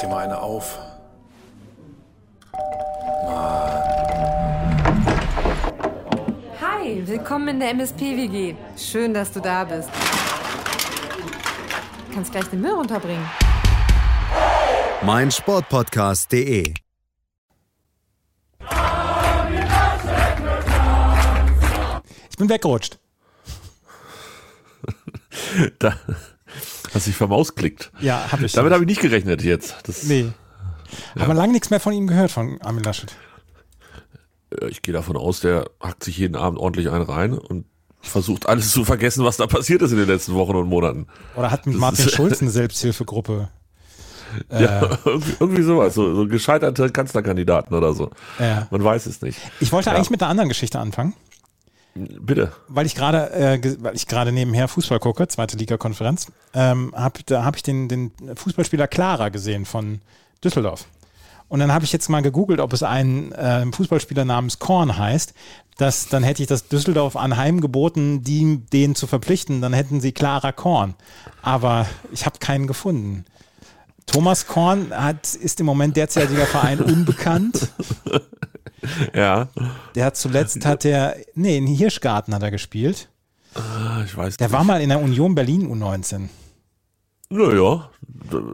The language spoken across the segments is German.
dir mal eine auf. Hi, willkommen in der MSP-WG. Schön, dass du da bist. Du kannst gleich den Müll runterbringen. mein Sportpodcast.de. Ich bin weggerutscht. Da hast dich vermausklickt. Ja, habe ich. Damit habe ich nicht gerechnet jetzt. Das, Nee. Hat man lange nichts mehr von ihm gehört, von Armin Laschet. äh, Ich gehe davon aus, der hackt sich jeden Abend ordentlich einen rein und versucht alles zu vergessen, was da passiert ist in den letzten Wochen und Monaten. Oder hat mit Das Martin Schulz eine Selbsthilfegruppe. Äh, Ja, irgendwie, irgendwie sowas, so, so gescheiterte Kanzlerkandidaten oder so. Ja. Man weiß es nicht. Ich wollte Ja. eigentlich mit einer anderen Geschichte anfangen, Bitte. weil ich gerade, äh, weil ich gerade nebenher Fußball gucke, zweite Liga-Konferenz. Ähm, hab, da habe ich den, den Fußballspieler Clara gesehen von Düsseldorf. Und dann habe ich jetzt mal gegoogelt, ob es einen äh, Fußballspieler namens Korn heißt. Das, dann hätte ich das Düsseldorf anheimgeboten, die, den zu verpflichten. Dann hätten sie Clara Korn. Aber ich habe keinen gefunden. Thomas Korn hat, ist im Moment derzeitiger Verein unbekannt. Ja, Der hat zuletzt hat er, nee, in Hirschgarten hat er gespielt. Ah, ich weiß Der nicht. war mal in der Union Berlin U19. Naja,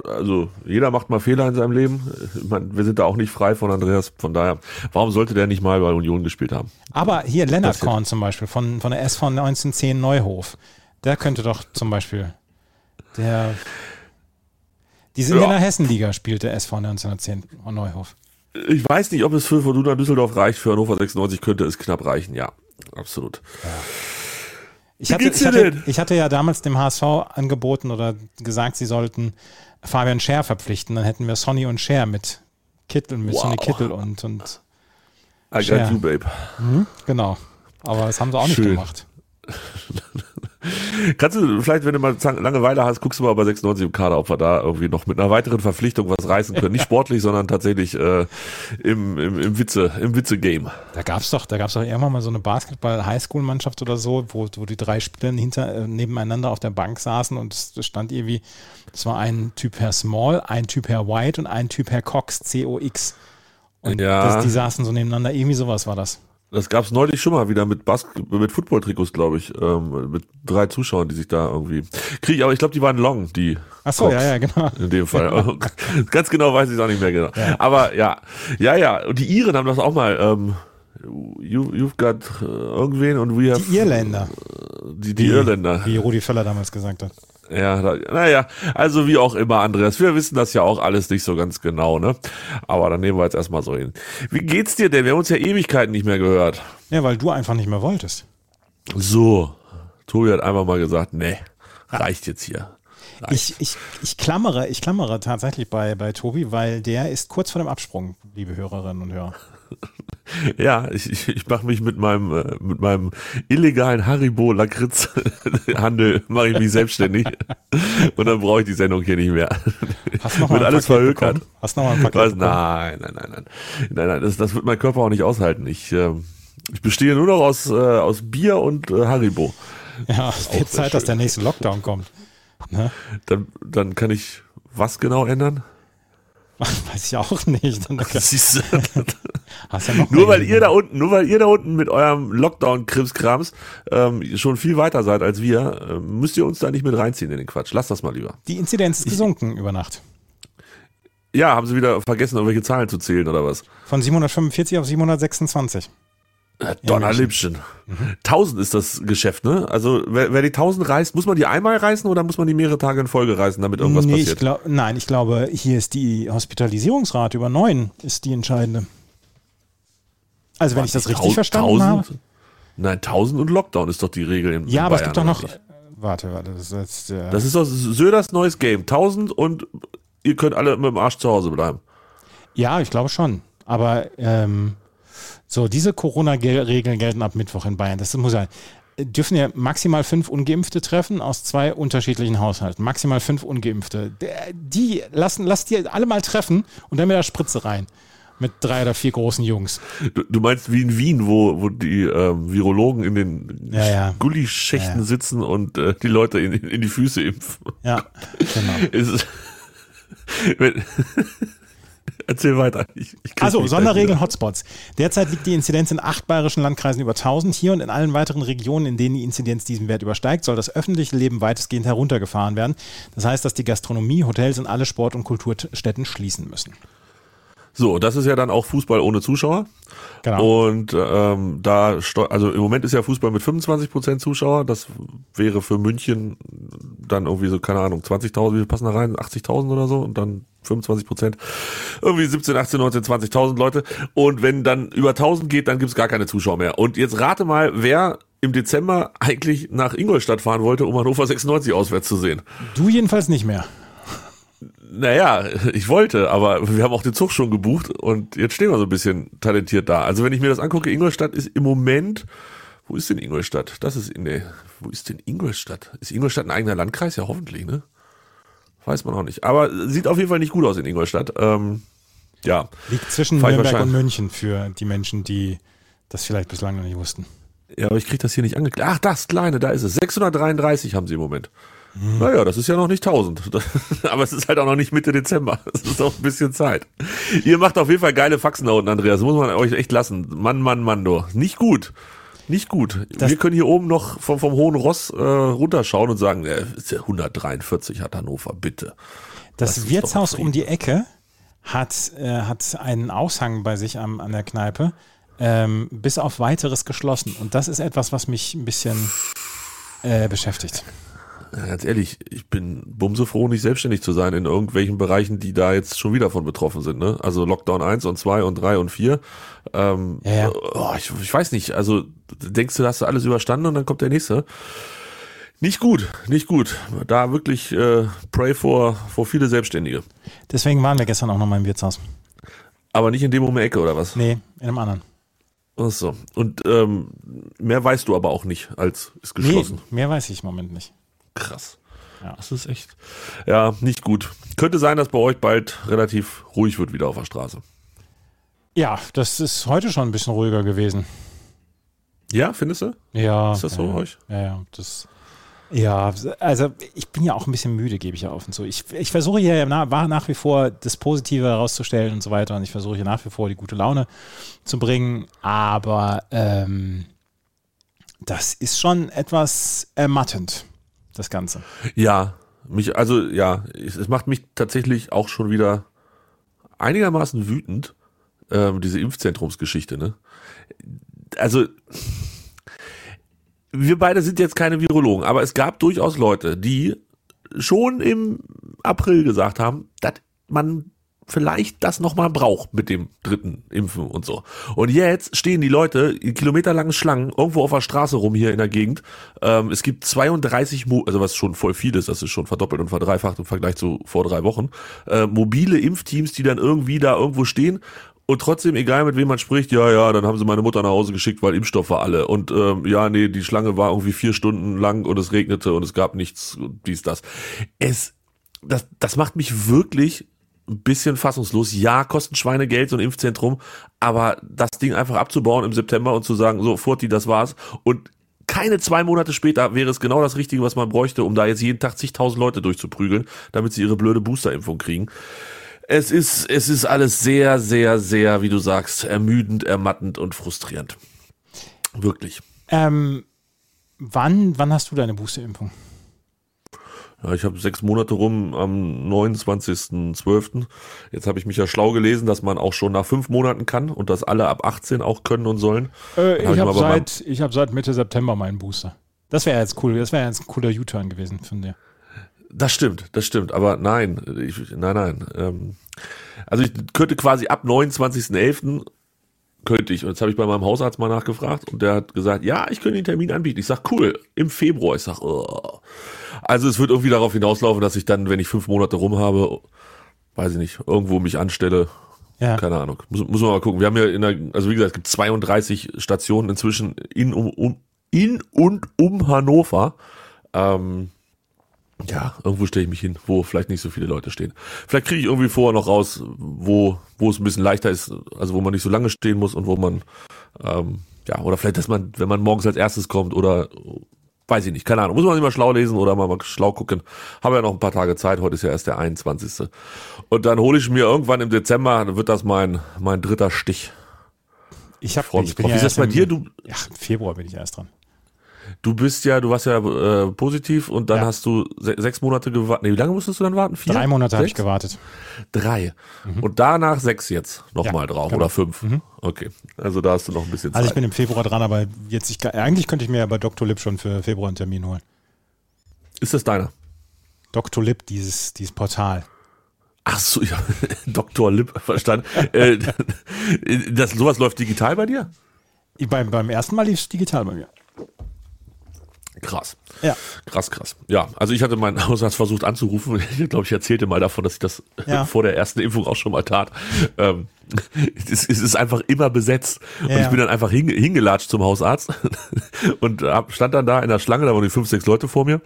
also jeder macht mal Fehler in seinem Leben. Meine, wir sind da auch nicht frei von Andreas. Von daher, warum sollte der nicht mal bei Union gespielt haben? Aber hier Lennart. Korn zum Beispiel von, von der SV 1910 Neuhof. Der könnte doch zum Beispiel, der, die sind Ja. in der Hessenliga, spielt der SV 1910 Neuhof. Ich weiß nicht, ob es für Fortuna Düsseldorf reicht. Für Hannover 96 könnte es knapp reichen. Ja, absolut. Ich Wie hatte, geht's ich, hatte, denn? ich hatte ja damals dem HSV angeboten oder gesagt, sie sollten Fabian Scher verpflichten. Dann hätten wir Sonny und Scher mit Kittel, mit Wow. Sonny Kittel und, und I Share. got you, babe. genau. Aber das haben sie auch nicht Schön. gemacht. Kannst du vielleicht, wenn du mal Langeweile hast, guckst du mal bei 96 im Kader, ob wir da irgendwie noch mit einer weiteren Verpflichtung was reißen können. Nicht sportlich, sondern tatsächlich äh, im, im, im Witze, im Witze-Game. Da gab's doch, da gab's doch irgendwann mal so eine Basketball-Highschool-Mannschaft oder so, wo, wo die drei Spieler hinter, äh, nebeneinander auf der Bank saßen und es es stand irgendwie, es war ein Typ Herr Small, ein Typ Herr White und ein Typ Herr Cox, C-O-X. Und Ja. das, die saßen so nebeneinander, irgendwie sowas war das. Das gab's neulich schon mal wieder mit Bas mit Football-Trikots, glaube ich, ähm, mit drei Zuschauern, die sich da irgendwie kriegen. Aber ich glaube, die waren long, die. Ach so, Cox. ja, ja, genau. In dem Fall. Ganz genau weiß ich es auch nicht mehr genau. Aber ja, ja, ja. Und die Iren haben das auch mal. Ähm, you, you've got äh, irgendwen und we have Die Irländer, die, die Irländer. wie Rudi Völler damals gesagt hat. Ja, da, naja, also wie auch immer, Andreas, wir wissen das ja auch alles nicht so ganz genau, ne? Aber dann nehmen wir jetzt erstmal so hin. Wie geht's dir denn? Wir haben uns ja Ewigkeiten nicht mehr gehört. Ja, weil du einfach nicht mehr wolltest. So, Tobi hat einfach mal gesagt, nee, reicht jetzt hier. Ich, ich, ich klammere, ich klammere tatsächlich bei, bei Tobi, weil der ist kurz vor dem Absprung, liebe Hörerinnen und Hörer. Ja, ich, ich, ich mache mich mit meinem äh, mit meinem illegalen Haribo Lakritz Handel mache ich mich selbstständig und dann brauche ich die Sendung hier nicht mehr. Hast noch Wird mal ein alles verhökert. Hast du noch mal ein Paket Was? Nein, nein, nein, nein, nein, nein, das, das wird mein Körper auch nicht aushalten. Ich ähm, ich bestehe nur noch aus äh, aus Bier und äh, Haribo. Ja, es wird Zeit, dass schön. der nächste Lockdown kommt. Ne? Dann dann kann ich was genau ändern? Weiß ich auch nicht. Siehst du? hast ja noch Nur weil ihr da unten, nur weil ihr da unten mit eurem Lockdown-Krimskrams ähm, schon viel weiter seid als wir, äh, müsst ihr uns da nicht mit reinziehen in den Quatsch. Lasst das mal lieber. Die Inzidenz ist gesunken über Nacht. Ja, haben sie wieder vergessen, irgendwelche Zahlen zu zählen oder was? Von 745 auf 726. Äh, Donnerlippchen. 1000 ist das Geschäft, ne? Also wer, wer die 1000 reißt, muss man die einmal reißen oder muss man die mehrere Tage in Folge reißen, damit irgendwas nee, ich passiert? glaub, nein, ich glaube, hier ist die Hospitalisierungsrate über neun ist die entscheidende. Also wenn ich das richtig verstanden habe. Nein, 1000 und Lockdown ist doch die Regel in Ja, in aber es gibt doch noch. nicht? Warte, warte, das ist jetzt. Äh, Das ist doch Söders neues Game. 1000 und ihr könnt alle mit dem Arsch zu Hause bleiben. ja, ich glaube schon. Aber ähm, so, diese Corona-Regeln gelten ab Mittwoch in Bayern. Das muss ja. Dürfen ja maximal fünf Ungeimpfte treffen aus zwei unterschiedlichen Haushalten. Maximal fünf Ungeimpfte. Die lassen, lass die alle mal treffen und dann mit der Spritze rein. Mit drei oder vier großen Jungs. Du, du meinst wie in Wien, wo, wo die ähm, Virologen in den Ja, ja. Gullischächten Ja, ja. sitzen und äh, die Leute in, in die Füße impfen. Ja, genau. Es wenn, Erzähl weiter. Ich, ich also, Sonderregeln Hotspots. Derzeit liegt die Inzidenz in acht bayerischen Landkreisen über 1000. Hier und in allen weiteren Regionen, in denen die Inzidenz diesen Wert übersteigt, soll das öffentliche Leben weitestgehend heruntergefahren werden. Das heißt, dass die Gastronomie, Hotels und alle Sport- und Kulturstätten schließen müssen. So, das ist ja dann auch Fußball ohne Zuschauer. Genau. Und ähm, da, also im Moment ist ja Fußball mit 25 Prozent Zuschauer. Das wäre für München dann irgendwie so, keine Ahnung, 20.000, wie viel passen da rein? 80.000 oder so und dann 25 Prozent. Irgendwie 17, 18, 19, 20.000 Leute. Und wenn dann über 1000 geht, dann gibt's gar keine Zuschauer mehr. Und jetzt rate mal, wer im Dezember eigentlich nach Ingolstadt fahren wollte, um Hannover 96 auswärts zu sehen. Du jedenfalls nicht mehr. Naja, ich wollte, aber wir haben auch den Zug schon gebucht und jetzt stehen wir so ein bisschen talentiert da. Also wenn ich mir das angucke, Ingolstadt ist im Moment, wo ist denn Ingolstadt? Das ist in der, wo ist denn Ingolstadt? Ist Ingolstadt ein eigener Landkreis? Ja, hoffentlich, ne? Weiß man auch nicht. Aber sieht auf jeden Fall nicht gut aus in Ingolstadt. Ähm, ja. Liegt zwischen Nürnberg und München für die Menschen, die das vielleicht bislang noch nicht wussten. Ja, aber ich kriege das hier nicht angeklickt. Ach, das kleine, da ist es. 633 haben sie im Moment. Hm. Naja, das ist ja noch nicht 1000. Aber es ist halt auch noch nicht Mitte Dezember. Es ist auch ein bisschen Zeit. Ihr macht auf jeden Fall geile Faxen da unten, Andreas. Muss man euch echt lassen. Mann, Mann, Mann, du. Nicht gut. Nicht gut. Das Wir können hier oben noch vom, vom hohen Ross äh, runterschauen und sagen, äh, 143 hat Hannover, bitte. Das, das Wirtshaus um die Ecke hat, äh, hat einen Aushang bei sich am, an der Kneipe, ähm, bis auf weiteres geschlossen. Und das ist etwas, was mich ein bisschen äh, beschäftigt ganz ehrlich, ich bin bumse froh, nicht selbstständig zu sein in irgendwelchen Bereichen, die da jetzt schon wieder von betroffen sind. Ne? Also Lockdown 1 und 2 und 3 und 4. Ähm, ja, ja. Oh, ich, ich weiß nicht, also denkst du, hast du alles überstanden und dann kommt der nächste. Nicht gut, nicht gut. Da wirklich äh, pray for, for viele Selbstständige. Deswegen waren wir gestern auch noch mal im Wirtshaus. Aber nicht in dem um Ecke, oder was? Nee, in einem anderen. Ach so. Und ähm, mehr weißt du aber auch nicht, als ist geschlossen. Nee, mehr weiß ich im Moment nicht. Krass. Ja. Das ist echt, ja, nicht gut. Könnte sein, dass bei euch bald relativ ruhig wird wieder auf der Straße. Ja, das ist heute schon ein bisschen ruhiger gewesen. Ja, findest du? Ja. Ist das so ja, bei euch? Ja, ja, das. Ja, also ich bin ja auch ein bisschen müde, gebe ich ja auf und so. Ich, ich versuche hier nach, nach wie vor das Positive herauszustellen und so weiter und ich versuche hier nach wie vor die gute Laune zu bringen, aber ähm, das ist schon etwas ermattend das Ganze. Ja, mich, also ja, es macht mich tatsächlich auch schon wieder einigermaßen wütend, ähm, diese Impfzentrumsgeschichte, ne? Also, wir beide sind jetzt keine Virologen, aber es gab durchaus Leute, die schon im April gesagt haben, dass man vielleicht das nochmal braucht mit dem dritten Impfen und so. Und jetzt stehen die Leute in kilometerlangen Schlangen irgendwo auf der Straße rum hier in der Gegend. Ähm, es gibt 32, Mo also was schon voll viel ist, das ist schon verdoppelt und verdreifacht im Vergleich zu vor drei Wochen, äh, mobile Impfteams, die dann irgendwie da irgendwo stehen und trotzdem, egal mit wem man spricht, ja, ja, dann haben sie meine Mutter nach Hause geschickt, weil Impfstoff war alle. Und ähm, ja, nee, die Schlange war irgendwie vier Stunden lang und es regnete und es gab nichts, dies, das. Es, das, das macht mich wirklich ein bisschen fassungslos. Ja, kosten Schweinegeld, so ein Impfzentrum, aber das Ding einfach abzubauen im September und zu sagen, so, Furti, das war's. Und keine zwei Monate später wäre es genau das Richtige, was man bräuchte, um da jetzt jeden Tag zigtausend Leute durchzuprügeln, damit sie ihre blöde Boosterimpfung kriegen. Es ist, es ist alles sehr, sehr, sehr, wie du sagst, ermüdend, ermattend und frustrierend. Wirklich. Ähm, wann, wann hast du deine Boosterimpfung? Ja, ich habe sechs Monate rum am 29.12. Jetzt habe ich mich ja schlau gelesen, dass man auch schon nach fünf Monaten kann und dass alle ab 18 auch können und sollen. Äh, ich habe seit, ich hab seit Mitte September meinen Booster. Das wäre jetzt cool. Das wäre jetzt ein cooler U-Turn gewesen von dir. Das stimmt, das stimmt. Aber nein, ich, nein, nein. Ähm, also ich könnte quasi ab 29.11 könnte ich. Und jetzt habe ich bei meinem Hausarzt mal nachgefragt und der hat gesagt, ja, ich könnte den Termin anbieten. Ich sag cool, im Februar. Ich sag, oh. Also es wird irgendwie darauf hinauslaufen, dass ich dann, wenn ich fünf Monate rum habe, weiß ich nicht, irgendwo mich anstelle. Ja. Keine Ahnung. Muss, muss man mal gucken. Wir haben ja in der, also wie gesagt, es gibt 32 Stationen inzwischen in, um, um, in und um Hannover. Ähm, ja, irgendwo stelle ich mich hin, wo vielleicht nicht so viele Leute stehen. Vielleicht kriege ich irgendwie vorher noch raus, wo, wo es ein bisschen leichter ist, also wo man nicht so lange stehen muss und wo man, ähm, ja, oder vielleicht, dass man, wenn man morgens als erstes kommt oder weiß ich nicht, keine Ahnung. Muss man immer schlau lesen oder mal, mal schlau gucken. Habe ja noch ein paar Tage Zeit. Heute ist ja erst der 21. Und dann hole ich mir irgendwann im Dezember, dann wird das mein, mein dritter Stich. Ich, hab, Freu mich ich bin drauf. ja Wie ist das bei dir? Du, Ja, im Februar bin ich erst dran. Du bist ja, du warst ja äh, positiv und dann Ja. hast du se sechs Monate gewartet. Nee, wie lange musstest du dann warten? Vier? Drei Monate habe ich gewartet. Drei. Und danach sechs jetzt nochmal Ja, drauf genau. oder fünf. Okay. Also da hast du noch ein bisschen Zeit. Also ich bin im Februar dran, aber jetzt ich, eigentlich könnte ich mir ja bei Dr. Lip schon für Februar einen Termin holen. ist das deiner? Dr. Lip, dieses, dieses Portal. Ach so, ja, Dr. Lipp, verstanden. äh, das, sowas läuft digital bei dir? Beim, beim ersten Mal lief es digital bei mir. Krass. Ja. Krass, krass. Ja, also ich hatte meinen Hausarzt versucht anzurufen. Ich glaube, ich erzählte mal davon, dass ich das Ja. vor der ersten Impfung auch schon mal tat. Ähm, es, es ist einfach immer besetzt. Und Ja. ich bin dann einfach hinge hingelatscht zum Hausarzt und hab, stand dann da in der Schlange, da waren die fünf, sechs Leute vor mir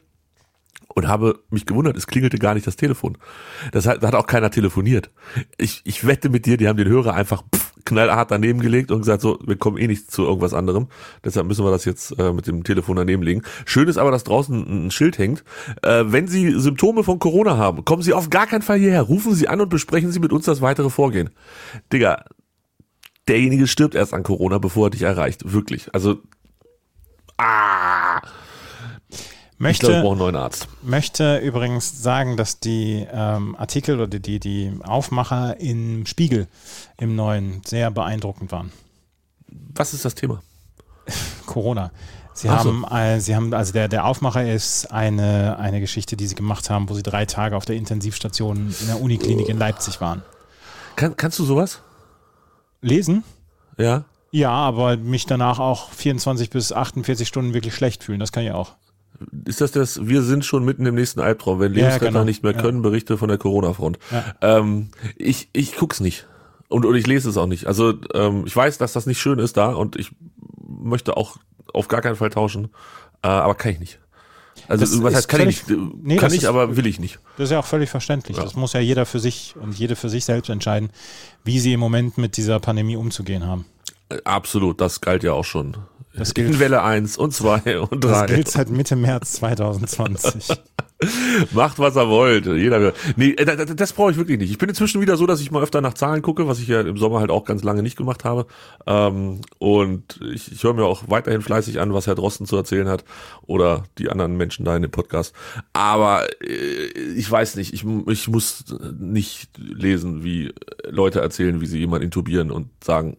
und habe mich gewundert, es klingelte gar nicht das Telefon. Das hat, da hat auch keiner telefoniert. Ich, ich wette mit dir, die haben den Hörer einfach pff, knallhart daneben gelegt und gesagt, so, wir kommen eh nicht zu irgendwas anderem. Deshalb müssen wir das jetzt äh, mit dem Telefon daneben legen. Schön ist aber, dass draußen ein Schild hängt. Äh, wenn Sie Symptome von Corona haben, kommen Sie auf gar keinen Fall hierher. Rufen Sie an und besprechen Sie mit uns das weitere Vorgehen. Digga, derjenige stirbt erst an Corona, bevor er dich erreicht. Wirklich. Also, ah, ich glaube, wir Möchte, brauchen einen neuen Arzt. möchte übrigens sagen, dass die ähm, Artikel oder die, die Aufmacher im Spiegel im neuen sehr beeindruckend waren. Was ist das Thema? Corona. Sie so. haben, äh, sie haben, also der, der Aufmacher ist eine, eine Geschichte, die sie gemacht haben, wo sie drei Tage auf der Intensivstation in der Uniklinik in Leipzig waren. Kann, kannst du sowas? Lesen? Ja. Ja, aber mich danach auch 24 bis 48 Stunden wirklich schlecht fühlen, das kann ich auch. Ist das das, wir sind schon mitten im nächsten Albtraum, wenn Ja, Lebensretter genau. nicht mehr Ja. können, Berichte von der Corona-Front. Ja. Ähm, ich, ich guck's nicht. Und, und ich lese es auch nicht. Also ähm, ich weiß, dass das nicht schön ist da und ich möchte auch auf gar keinen Fall tauschen. Äh, aber kann ich nicht. Also Das was heißt kann ich völlig- nicht? nee, kann ich, ist- aber will ich nicht. Das ist ja auch völlig verständlich. Ja. Das muss ja jeder für sich und jede für sich selbst entscheiden, wie sie im Moment mit dieser Pandemie umzugehen haben. Äh, Absolut, das galt ja auch schon. Das gilt- In Welle 1 und 2 und 3. Das gilt seit Mitte März 2020. Macht, was er wollt. Jeder. Nee, äh, das, das brauche ich wirklich nicht. Ich bin inzwischen wieder so, dass ich mal öfter nach Zahlen gucke, was ich ja im Sommer halt auch ganz lange nicht gemacht habe. Ähm, und ich, ich höre mir auch weiterhin fleißig an, was Herr Drosten zu erzählen hat oder die anderen Menschen da in dem Podcast. Aber äh, ich weiß nicht, ich, ich muss nicht lesen, wie Leute erzählen, wie sie jemanden intubieren und sagen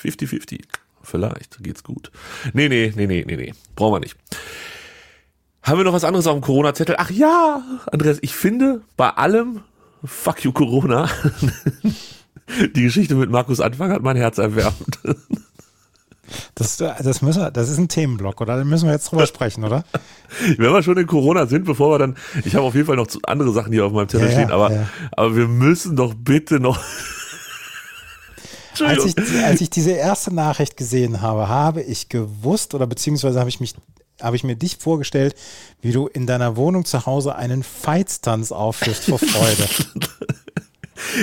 50-50. Vielleicht geht's gut. Nee, nee, nee, nee, nee, nee. Brauchen wir nicht. Haben wir noch was anderes auf dem Corona-Zettel? Ach ja, Andreas, ich finde bei allem Fuck you Corona die Geschichte mit Markus Anfang hat mein Herz erwärmt. Das, das, müssen wir, das ist ein Themenblock, oder? Da müssen wir jetzt drüber sprechen, oder? Wenn wir schon in Corona sind, bevor wir dann, ich habe auf jeden Fall noch andere Sachen hier auf meinem Zettel Ja, ja, stehen, aber, ja. aber wir müssen doch bitte noch. Als ich, als ich diese erste Nachricht gesehen habe, habe ich gewusst oder beziehungsweise habe ich mich habe ich mir dich vorgestellt, wie du in deiner Wohnung zu Hause einen Feitstanz aufführst vor Freude.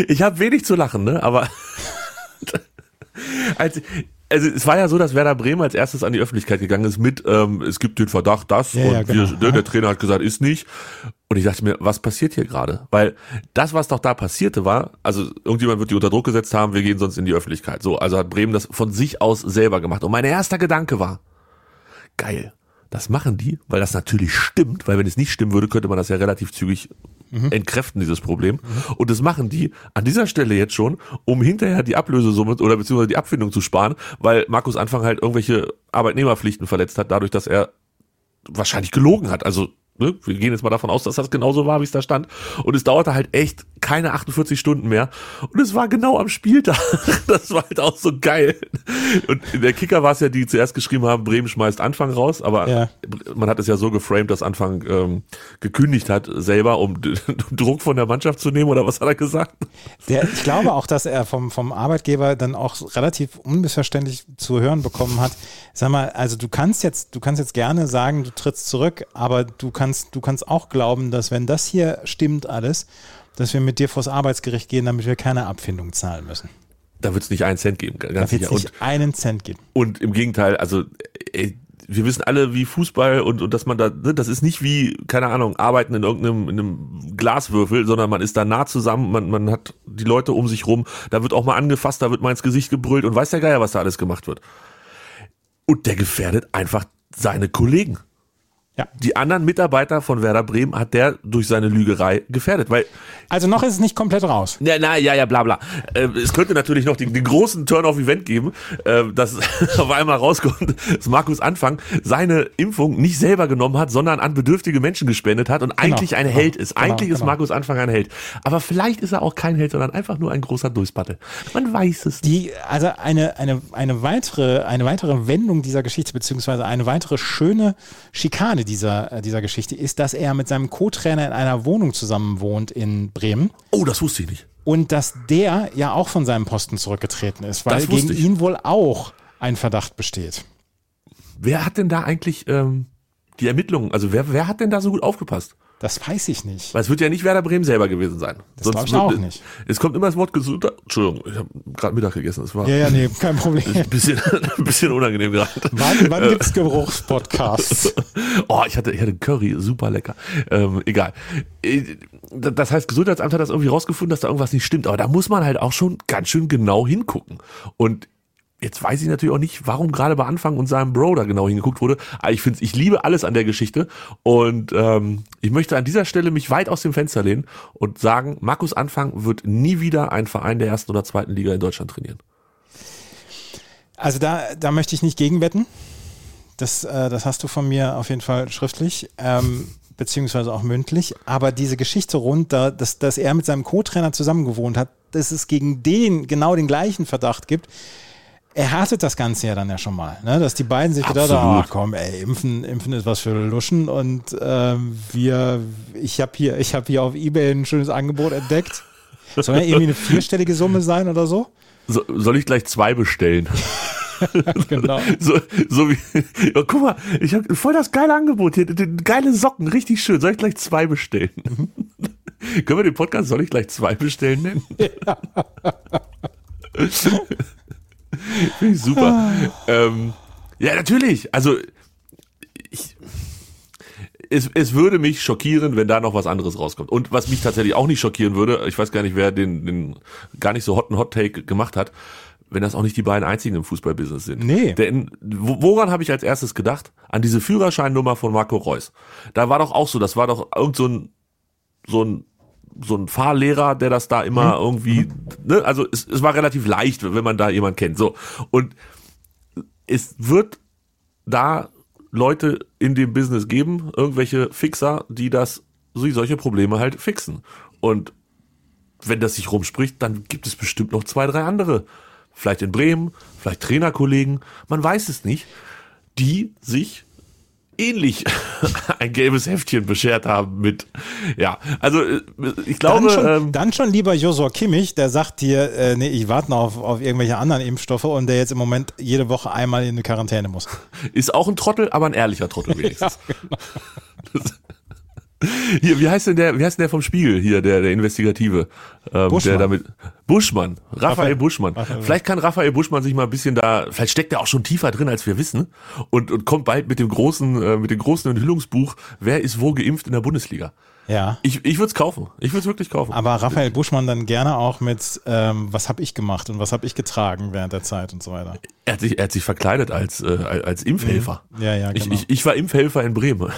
Ich habe wenig zu lachen, ne? Aber als, also es war ja so, dass Werder Bremen als erstes an die Öffentlichkeit gegangen ist mit, ähm, es gibt den Verdacht, das Ja, und ja, genau. wir, der, der Trainer hat gesagt, ist nicht. Und ich dachte mir, was passiert hier gerade? Weil das, was doch da passierte, war, also irgendjemand wird die unter Druck gesetzt haben, wir gehen sonst in die Öffentlichkeit. So, also hat Bremen das von sich aus selber gemacht. Und mein erster Gedanke war, geil. Das machen die, weil das natürlich stimmt, weil wenn es nicht stimmen würde, könnte man das ja relativ zügig entkräften, dieses Problem. Und das machen die an dieser Stelle jetzt schon, um hinterher die Ablösesumme oder beziehungsweise die Abfindung zu sparen, weil Markus Anfang halt irgendwelche Arbeitnehmerpflichten verletzt hat, dadurch, dass er wahrscheinlich gelogen hat. Also wir gehen jetzt mal davon aus, dass das genauso war, wie es da stand. Und es dauerte halt echt keine 48 Stunden mehr. Und es war genau am Spieltag. Das war halt auch so geil. Und in der Kicker war es ja, die zuerst geschrieben haben, Bremen schmeißt Anfang raus, aber Ja. man hat es ja so geframed, dass Anfang ähm, gekündigt hat selber, um Druck von der Mannschaft zu nehmen, oder was hat er gesagt? Der, ich glaube auch, dass er vom, vom Arbeitgeber dann auch relativ unmissverständlich zu hören bekommen hat. Sag mal, also du kannst jetzt, du kannst jetzt gerne sagen, du trittst zurück, aber du kannst, du kannst auch glauben, dass wenn das hier stimmt alles, dass wir mit dir vors Arbeitsgericht gehen, damit wir keine Abfindung zahlen müssen. Da wird es nicht einen Cent geben, Da ganz wird sicher. es Und nicht einen Cent geben. Und im Gegenteil, also ey, wir wissen alle, wie Fußball und, und dass man da, ne, das ist nicht wie, keine Ahnung, arbeiten in irgendeinem in einem Glaswürfel, sondern man ist da nah zusammen, man, man hat die Leute um sich rum, da wird auch mal angefasst, da wird mal ins Gesicht gebrüllt und weiß der Geier, was da alles gemacht wird. Und der gefährdet einfach seine Kollegen. Ja. Die anderen Mitarbeiter von Werder Bremen hat der durch seine Lügerei gefährdet, weil Also noch ist es nicht komplett raus. ja, na, ja, ja, bla, bla. Äh, es könnte natürlich noch den, den großen Turn-off-Event geben, äh, dass auf einmal rauskommt, dass Markus Anfang seine Impfung nicht selber genommen hat, sondern an bedürftige Menschen gespendet hat und eigentlich ein genau, Held ist. genau, Eigentlich ist genau. Markus Anfang ein Held. Aber vielleicht ist er auch kein Held, sondern einfach nur ein großer Durchspatte. Man weiß es nicht. Die, also eine, eine, eine weitere, eine weitere Wendung dieser Geschichte, beziehungsweise eine weitere schöne Schikane dieser, äh, dieser Geschichte ist, dass er mit seinem Co-Trainer in einer Wohnung zusammen wohnt in Bremen. Oh, das wusste ich nicht. Und dass der ja auch von seinem Posten zurückgetreten ist, weil gegen ich. ihn wohl auch ein Verdacht besteht. Wer hat denn da eigentlich ähm, die Ermittlungen, also wer, wer hat denn da so gut aufgepasst? Das weiß ich nicht. Weil es wird ja nicht Werder Bremen selber gewesen sein. Das glaub ich wird- auch nicht. Es kommt immer das Wort Gesundheit. Entschuldigung, ich habe gerade Mittag gegessen. Das war Ja, ja, nee, kein Problem. ein bisschen, ein bisschen unangenehm gerade. Wann, wann gibt's Geruchspodcasts? Oh, ich hatte, ich hatte Curry, super lecker. Ähm, egal. Äh, Das heißt, Gesundheitsamt hat das irgendwie rausgefunden, dass da irgendwas nicht stimmt. Aber da muss man halt auch schon ganz schön genau hingucken. Und jetzt weiß ich natürlich auch nicht, warum gerade bei Anfang und seinem Bro da genau hingeguckt wurde. Aber ich finde, ich liebe alles an der Geschichte. Und ähm, ich möchte an dieser Stelle mich weit aus dem Fenster lehnen und sagen, Markus Anfang wird nie wieder einen Verein der ersten oder zweiten Liga in Deutschland trainieren. Also da, da möchte ich nicht gegenwetten. Das, äh, das hast du von mir auf jeden Fall schriftlich, ähm, beziehungsweise auch mündlich. Aber diese Geschichte rund, da, dass, dass er mit seinem Co-Trainer zusammengewohnt hat, dass es gegen den genau den gleichen Verdacht gibt, erhärtet das Ganze ja dann ja schon mal. Ne? Dass die beiden sich gedacht haben, Absolut. ach komm, ey, impfen, impfen ist was für Luschen und ähm, wir, ich habe hier, ich habe hier auf Ebay ein schönes Angebot entdeckt. Soll ja irgendwie eine vierstellige Summe sein oder so? So, soll ich gleich zwei bestellen? Genau. So, so wie, ja, guck mal, ich habe voll das geile Angebot hier, geile Socken, richtig schön. Soll ich gleich zwei bestellen? Können wir den Podcast Soll ich gleich zwei bestellen nennen? Finde ich super. ähm, ja, natürlich. Also ich, es, es würde mich schockieren, wenn da noch was anderes rauskommt. Und was mich tatsächlich auch nicht schockieren würde, ich weiß gar nicht, wer den, den gar nicht so hotten Hot Take gemacht hat, wenn das auch nicht die beiden einzigen im Fußballbusiness sind. Nee. Denn wo- woran habe ich als erstes gedacht? An diese Führerscheinnummer von Marco Reus. Da war doch auch so, das war doch irgend so ein, so ein so ein Fahrlehrer, der das da immer irgendwie, ne, also es, es war relativ leicht, wenn man da jemand kennt. So. Und es wird da Leute in dem Business geben, irgendwelche Fixer, die das, die solche Probleme halt fixen. Und wenn das sich rumspricht, dann gibt es bestimmt noch zwei, drei andere. Vielleicht in Bremen, vielleicht Trainerkollegen, man weiß es nicht, die sich ähnlich ein gelbes Heftchen beschert haben mit, ja, also äh, ich glaube, dann, schon, ähm, dann schon lieber Josua Kimmich, der sagt dir, äh, nee, ich warte noch auf, auf irgendwelche anderen Impfstoffe und der jetzt im Moment jede Woche einmal in eine Quarantäne muss. ist auch ein Trottel, aber ein ehrlicher Trottel wenigstens. Das- Hier, wie heißt denn der, wie heißt denn der vom Spiegel hier, der, der Investigative? Ähm, Buschmann. Der damit, Buschmann, Raphael, Raphael- Buschmann. Raphael- Vielleicht kann Raphael Buschmann sich mal ein bisschen da, vielleicht steckt er auch schon tiefer drin, als wir wissen und, und kommt bald mit dem großen, äh, mit dem großen Enthüllungsbuch, wer ist wo geimpft in der Bundesliga. Ja. Ich, ich würde es kaufen. Ich würde es wirklich kaufen. Aber Raphael Buschmann dann gerne auch mit, ähm, was habe ich gemacht und was habe ich getragen während der Zeit und so weiter. Er hat sich, er hat sich verkleidet als, äh, als Impfhelfer. Ja, ja, Ich, genau. ich, ich war Impfhelfer in Bremen.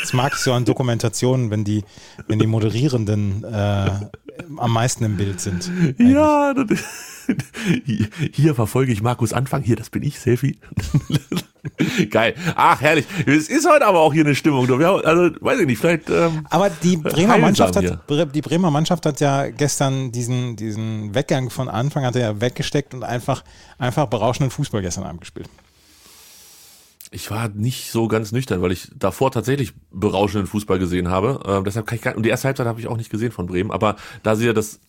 Das mag ich so an Dokumentationen, wenn die, wenn die Moderierenden äh, am meisten im Bild sind. Ja, das, hier, hier verfolge ich Markus Anfang. Hier, das bin ich, Selfie. Geil. Ach, herrlich. Es ist heute aber auch hier eine Stimmung. Also, weiß ich nicht, vielleicht. Ähm, Aber die Bremer Mannschaft hier. hat, die Bremer Mannschaft hat ja gestern diesen, diesen Weggang von Anfang hat er ja weggesteckt und einfach, einfach berauschenden Fußball gestern Abend gespielt. ich war nicht so ganz nüchtern, weil ich davor tatsächlich berauschenden Fußball gesehen habe. Ähm, deshalb kann ich gar, und die erste Halbzeit habe ich auch nicht gesehen von Bremen. Aber da sie ja das,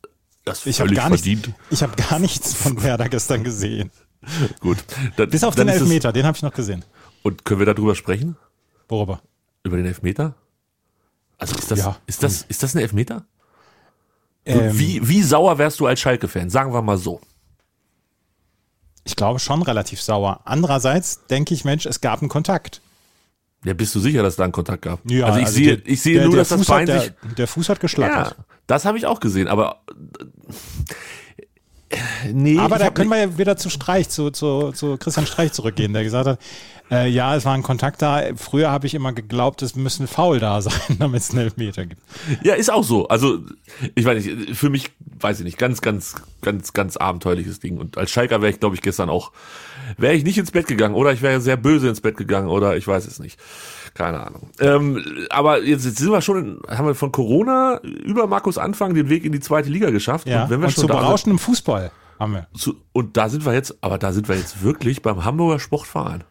das Ich habe gar nichts, verdient. ich habe gar nichts von Werder gestern gesehen. Gut. Dann, Bis auf den Elfmeter, den habe ich noch gesehen. Und können wir darüber sprechen? Worüber? Über den Elfmeter? Also ist das, Ja. ist das, ist das ein Elfmeter? Ähm, wie, wie sauer wärst du als Schalke-Fan? Sagen wir mal so. Ich glaube schon relativ sauer. Andererseits denke ich, Mensch, es gab einen Kontakt. Ja, bist du sicher, dass es da einen Kontakt gab? Ja, also ich also sehe, der- ich sehe der, nur, der dass das Fuß Bein hat, sich. der, der Fuß hat geschlackert. Ja, das habe ich auch gesehen, aber äh, nee. Aber da können wir ja wieder zu Streich, zu, zu, zu Christian Streich zurückgehen, der gesagt hat, äh, ja, es war ein Kontakt da. Früher habe ich immer geglaubt, es müssen Foul da sein, damit es einen Elfmeter gibt. Ja, ist auch so. Also, ich weiß nicht, für mich, weiß ich nicht, ganz, ganz, ganz, ganz abenteuerliches Ding. Und als Schalker wäre ich, glaube ich, gestern auch, wäre ich nicht ins Bett gegangen oder ich wäre sehr böse ins Bett gegangen oder ich weiß es nicht. Keine Ahnung. Ähm, aber jetzt, jetzt sind wir schon, in, haben wir von Corona über Markus Anfang den Weg in die zweite Liga geschafft. Ja, und wenn wir und schon zu berauschendem Fußball haben wir. zu, und da sind wir jetzt, aber da sind wir jetzt wirklich beim Hamburger Sportverein.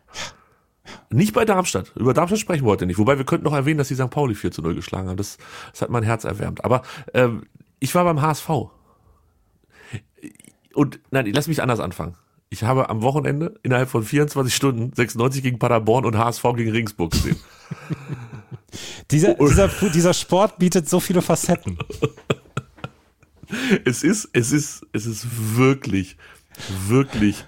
Nicht bei Darmstadt. Über Darmstadt sprechen wir heute nicht. Wobei wir könnten noch erwähnen, dass die St. Pauli 4 zu 0 geschlagen haben. Das, das hat mein Herz erwärmt. Aber ähm, ich war beim HSV. Und nein, lass mich anders anfangen. Ich habe am Wochenende innerhalb von 24 Stunden 96 gegen Paderborn und HSV gegen Regensburg gesehen. Dieser, dieser, dieser Sport bietet so viele Facetten. es ist, es ist, es ist wirklich, wirklich.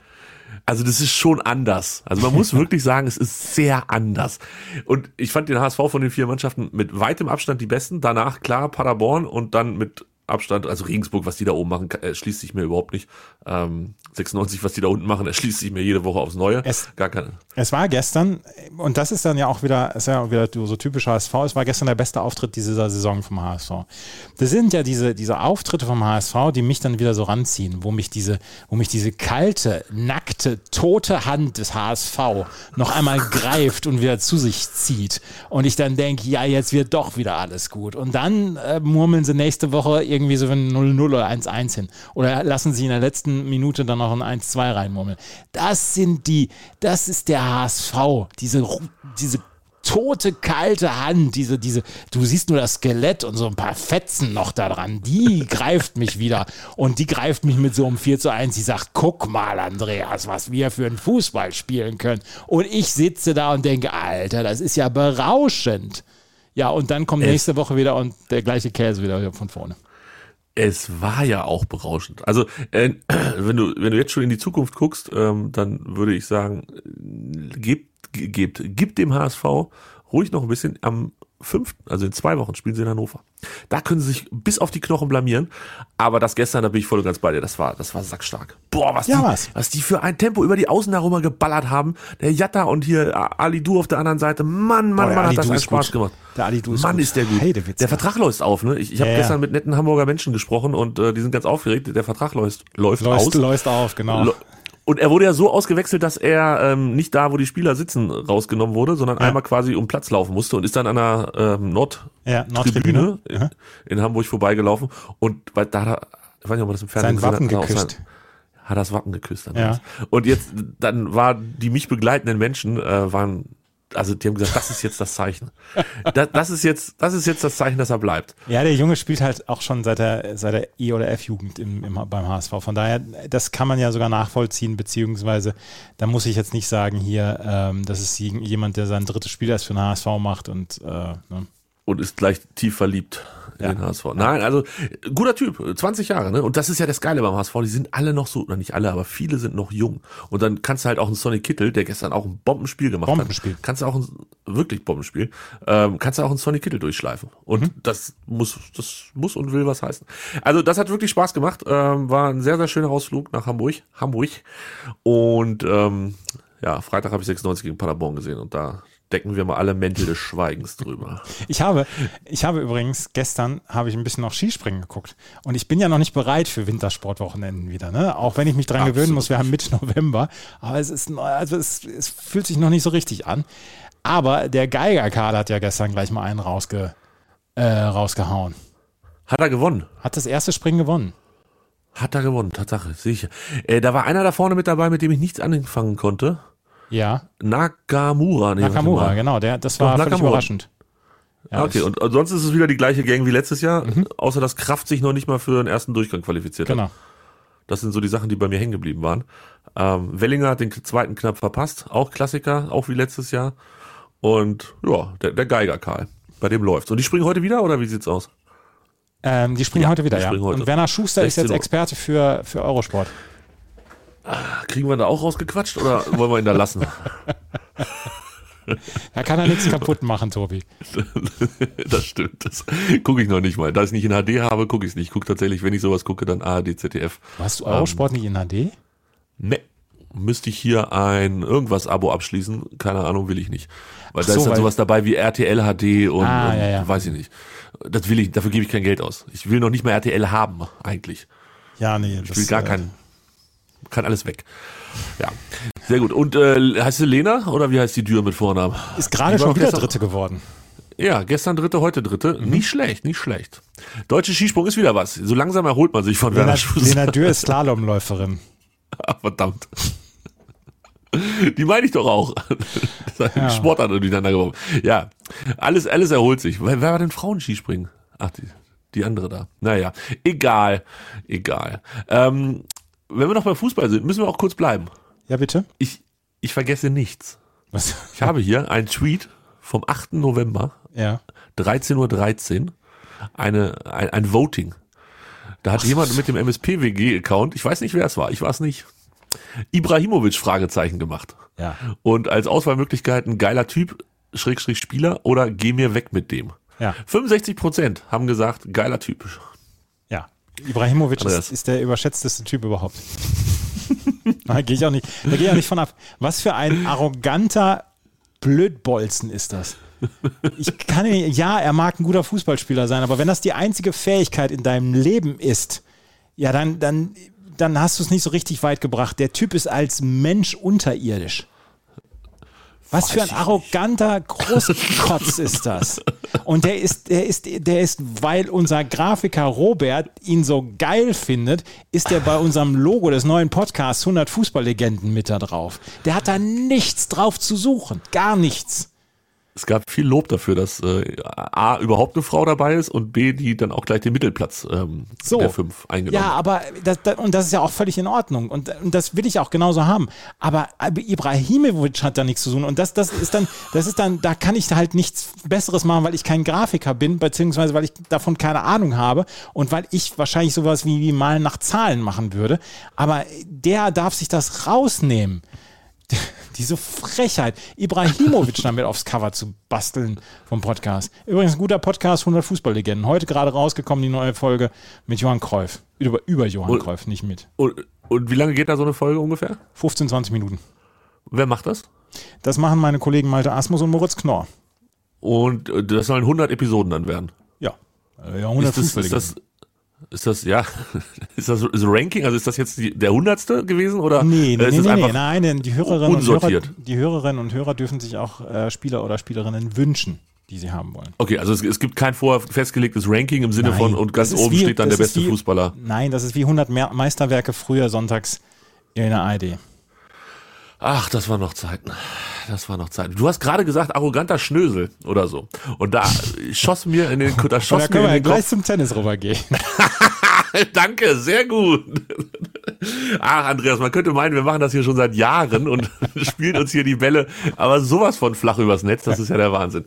Also das ist schon anders. Also man muss wirklich sagen, es ist sehr anders. Und ich fand den HSV von den vier Mannschaften mit weitem Abstand die besten. Danach klar Paderborn und dann mit Abstand, also Regensburg, was die da oben machen, erschließt sich mir überhaupt nicht. Ähm, 96, was die da unten machen, erschließt sich mir jede Woche aufs Neue. Es- Gar keine. Es war gestern, und das ist dann ja auch wieder, ist ja auch wieder so typisch HSV, es war gestern der beste Auftritt dieser Saison vom HSV. Das sind ja diese, diese Auftritte vom HSV, die mich dann wieder so ranziehen, wo mich diese, wo mich diese kalte, nackte, tote Hand des HSV noch einmal greift und wieder zu sich zieht. Und ich dann denke, ja, jetzt wird doch wieder alles gut. Und dann äh, murmeln sie nächste Woche irgendwie so ein 0-0 oder 1-1 hin. Oder lassen sie in der letzten Minute dann noch ein 1-2 reinmurmeln. Das sind die, das ist der HSV. Diese, diese tote, kalte Hand, diese, diese, du siehst nur das Skelett und so ein paar Fetzen noch da dran. Die greift mich wieder. Und die greift mich mit so einem 4 zu 1. Die sagt, guck mal, Andreas, was wir für einen Fußball spielen können. Und ich sitze da und denke, Alter, das ist ja berauschend. Ja, und dann kommt nächste Woche wieder und der gleiche Käse wieder von vorne. Es war ja auch berauschend. Also, äh, wenn du, wenn du jetzt schon in die Zukunft guckst, ähm, dann würde ich sagen, äh, gebt, ge- gebt, gebt dem HSV ruhig noch ein bisschen am fünften, also in zwei Wochen spielen sie in Hannover. Da können sie sich bis auf die Knochen blamieren. Aber das gestern, da bin ich voll und ganz bei dir. Das war, das war sackstark. Boah, was, Ja, die, was? was die für ein Tempo über die Außen herum geballert haben. Der Jatta und hier Ali Du auf der anderen Seite. Mann, Mann, der Mann, hat das einen Spaß gut. gemacht. Der Ali Du ist Mann, gut. ist der gut. Heidewitz, der ja. Vertrag läuft auf, ne? Ich, ich habe Ja, ja. gestern mit netten Hamburger Menschen gesprochen und äh, die sind ganz aufgeregt. Der Vertrag läuft, läuft aus. Läuft, läuft auf, genau. Und er wurde ja so ausgewechselt, dass er ähm, nicht da, wo die Spieler sitzen, rausgenommen wurde, sondern einmal quasi um Platz laufen musste und ist dann an der ähm, Nordtribüne Ja, Nordtribüne. in, in Hamburg vorbeigelaufen und weil da hat er, ich weiß nicht, ob man das im Fernsehen Sein Wappen gesehen hat, hat er geküsst. Sein, hat das Wappen geküsst. Dann Ja. Und jetzt, dann war die mich begleitenden Menschen, äh, waren, also die haben gesagt, das ist jetzt das Zeichen. Das, das ist jetzt, das ist jetzt das Zeichen, dass er bleibt. Ja, der Junge spielt halt auch schon seit der, seit der E- oder F-Jugend im, im, beim HSV. Von daher, das kann man ja sogar nachvollziehen, beziehungsweise da muss ich jetzt nicht sagen, hier, ähm, das ist jemand, der sein drittes Spiel erst für den HSV macht und äh, ne? Und ist gleich tief verliebt in Ja. den HSV. Nein, also guter Typ, 20 Jahre, ne? Und das ist ja das Geile beim HSV, die sind alle noch so, oder nicht alle, aber viele sind noch jung. Und dann kannst du halt auch einen Sonny Kittel, der gestern auch ein Bombenspiel gemacht Bombenspiel. hat. Kannst du auch ein wirklich Bombenspiel, ähm, kannst du auch einen Sonny Kittel durchschleifen. Und Mhm. das muss, das muss und will was heißen. Also das hat wirklich Spaß gemacht, ähm, war ein sehr, sehr schöner Ausflug nach Hamburg, Hamburg. Und ähm, ja, Freitag habe ich 96 gegen Paderborn gesehen und da decken wir mal alle Mäntel des Schweigens drüber. Ich habe, ich habe übrigens gestern habe ich ein bisschen noch Skispringen geguckt und ich bin ja noch nicht bereit für Wintersportwochenenden wieder, ne? Auch wenn ich mich dran Absolut gewöhnen muss, wir haben Mitte November, aber es ist, also es, es fühlt sich noch nicht so richtig an. Aber der Geigerkader hat ja gestern gleich mal einen rausge, äh, rausgehauen. Hat er gewonnen? Hat das erste Springen gewonnen. Hat er gewonnen, Tatsache, sicher. Äh, da war einer da vorne mit dabei, mit dem ich nichts anfangen konnte. Ja, Nakamura. Nee, Nakamura, genau, der, das war Doch, völlig Nakamura. überraschend. Ja, okay, und, sonst ist es wieder die gleiche Gang wie letztes Jahr, außer dass Kraft sich noch nicht mal für den ersten Durchgang qualifiziert hat. genau. Das sind so die Sachen, die bei mir hängen geblieben waren. Ähm, Wellinger hat den zweiten knapp verpasst, auch Klassiker, auch wie letztes Jahr. Und ja, der, der Geiger Karl, bei dem läuft's. Und die springen heute wieder oder wie sieht's aus? Ähm, die springen Ja, heute wieder, ja. heute. Und Werner Schuster ist 16 jetzt. Experte für, für Eurosport. Kriegen wir da auch rausgequatscht oder wollen wir ihn da lassen? Da kann er nichts kaputt machen, Tobi. das stimmt. Das gucke ich noch nicht mal. Da ich nicht in HD habe, gucke ich es nicht. Ich gucke tatsächlich, wenn ich sowas gucke, dann ARD, ZDF. Hast du Eurosport nicht in HD? Ne. Müsste ich hier ein irgendwas-Abo abschließen? Keine Ahnung, will ich nicht. Weil Ach da so, ist dann sowas dabei wie RTL HD und, Ah, und ja, ja. weiß ich nicht. Das will ich, dafür gebe ich kein Geld aus. Ich will noch nicht mal RTL haben, eigentlich. Ja, nee. Ich will gar keinen. Kann alles weg. Ja. Sehr gut. Und äh, heißt sie Lena oder wie heißt die Dürr mit Vornamen? Ist gerade schon wieder gestern- Dritte geworden. Ja, gestern dritte, heute dritte. Mhm. Nicht schlecht, nicht schlecht. Deutsche Skisprung ist wieder was. So langsam erholt man sich von Lena, Werner Schuss. Lena Dürr ist Slalomläuferin. Ah, Verdammt. Die meine ich doch auch. Das hat Ja. Sportart durcheinander geworfen. Ja, alles, alles erholt sich. Wer, wer war denn Frauenskispringen? Ach, die, die andere da. Naja, egal, egal. Ähm, wenn wir noch beim Fußball sind, müssen wir auch kurz bleiben. Ja, bitte? Ich, ich vergesse nichts. Was? Ich habe hier einen Tweet vom 8. November, Ja. 13.13 Uhr, eine, ein, ein Voting. Da hat jemand mit dem MSPWG-Account, ich weiß nicht, wer es war, ich war es nicht, Ibrahimovic Fragezeichen gemacht. Ja. Und als Auswahlmöglichkeiten geiler Typ, Schrägstrich Spieler oder geh mir weg mit dem. Ja. 65 Prozent haben gesagt, geiler Typ. Ibrahimovic ist, ist der überschätzteste Typ überhaupt. da gehe ich auch nicht, da gehe ich auch nicht von ab. Was für ein arroganter Blödbolzen ist das? Ich kann nicht, ja, er mag ein guter Fußballspieler sein, aber wenn das die einzige Fähigkeit in deinem Leben ist, ja, dann, dann, dann hast du es nicht so richtig weit gebracht. Der Typ ist als Mensch unterirdisch. Was für ein arroganter Großkotz ist das? Und der ist, der ist, der ist, weil unser Grafiker Robert ihn so geil findet, ist er bei unserem Logo des neuen Podcasts 100 Fußballlegenden mit da drauf. Der hat da nichts drauf zu suchen. Gar nichts. Es gab viel Lob dafür, dass äh, A, überhaupt eine Frau dabei ist und B, die dann auch gleich den Mittelplatz ähm, So. der fünf eingenommen Ja, hat. aber das, das, und das ist ja auch völlig in Ordnung und, und das will ich auch genauso haben. Aber Ibrahimovic hat da nichts zu tun und das, das ist dann, das ist dann, da kann ich halt nichts Besseres machen, weil ich kein Grafiker bin, beziehungsweise weil ich davon keine Ahnung habe und weil ich wahrscheinlich sowas wie, wie mal nach Zahlen machen würde. Aber der darf sich das rausnehmen. Diese Frechheit, Ibrahimovic damit aufs Cover zu basteln vom Podcast. Übrigens ein guter Podcast, 100 Fußballlegenden. Heute gerade rausgekommen, die neue Folge mit Johann Cruyff. Über, über Johann Und- Cruyff, nicht mit. Und, und wie lange geht da so eine Folge ungefähr? 15, 20 Minuten. Wer macht das? Das machen meine Kollegen Malte Asmus und Moritz Knorr. Und äh, das sollen 100 Episoden dann werden. Ja. Äh, Ja, 100 Ist das, ist das, ist das, ja, ist das ist Ranking? Also ist das jetzt die, der hundertste gewesen oder Nee, äh, nee, ist nee, nee, einfach, nein, denn die Hörerinnen und Hörer, die Hörerinnen und Hörer dürfen sich auch äh, Spieler oder Spielerinnen wünschen, die sie haben wollen. Okay, also es, es gibt kein vorher festgelegtes Ranking im Sinne von Nein, und ganz oben wie- steht dann der beste wie- Fußballer. Nein, das ist wie 100 Mer Meisterwerke früher sonntags in der ARD. Ach, das war noch Zeiten. Das war noch Zeiten. Du hast gerade gesagt, arroganter Schnösel oder so. Und da schoss mir in den, da Und da schoss können mir wir gleich Kopf. zum Tennis rübergehen. Danke, sehr gut. Ach, Andreas, man könnte meinen, wir machen das hier schon seit Jahren und spielen uns hier die Bälle, aber sowas von flach übers Netz, das ist ja der Wahnsinn.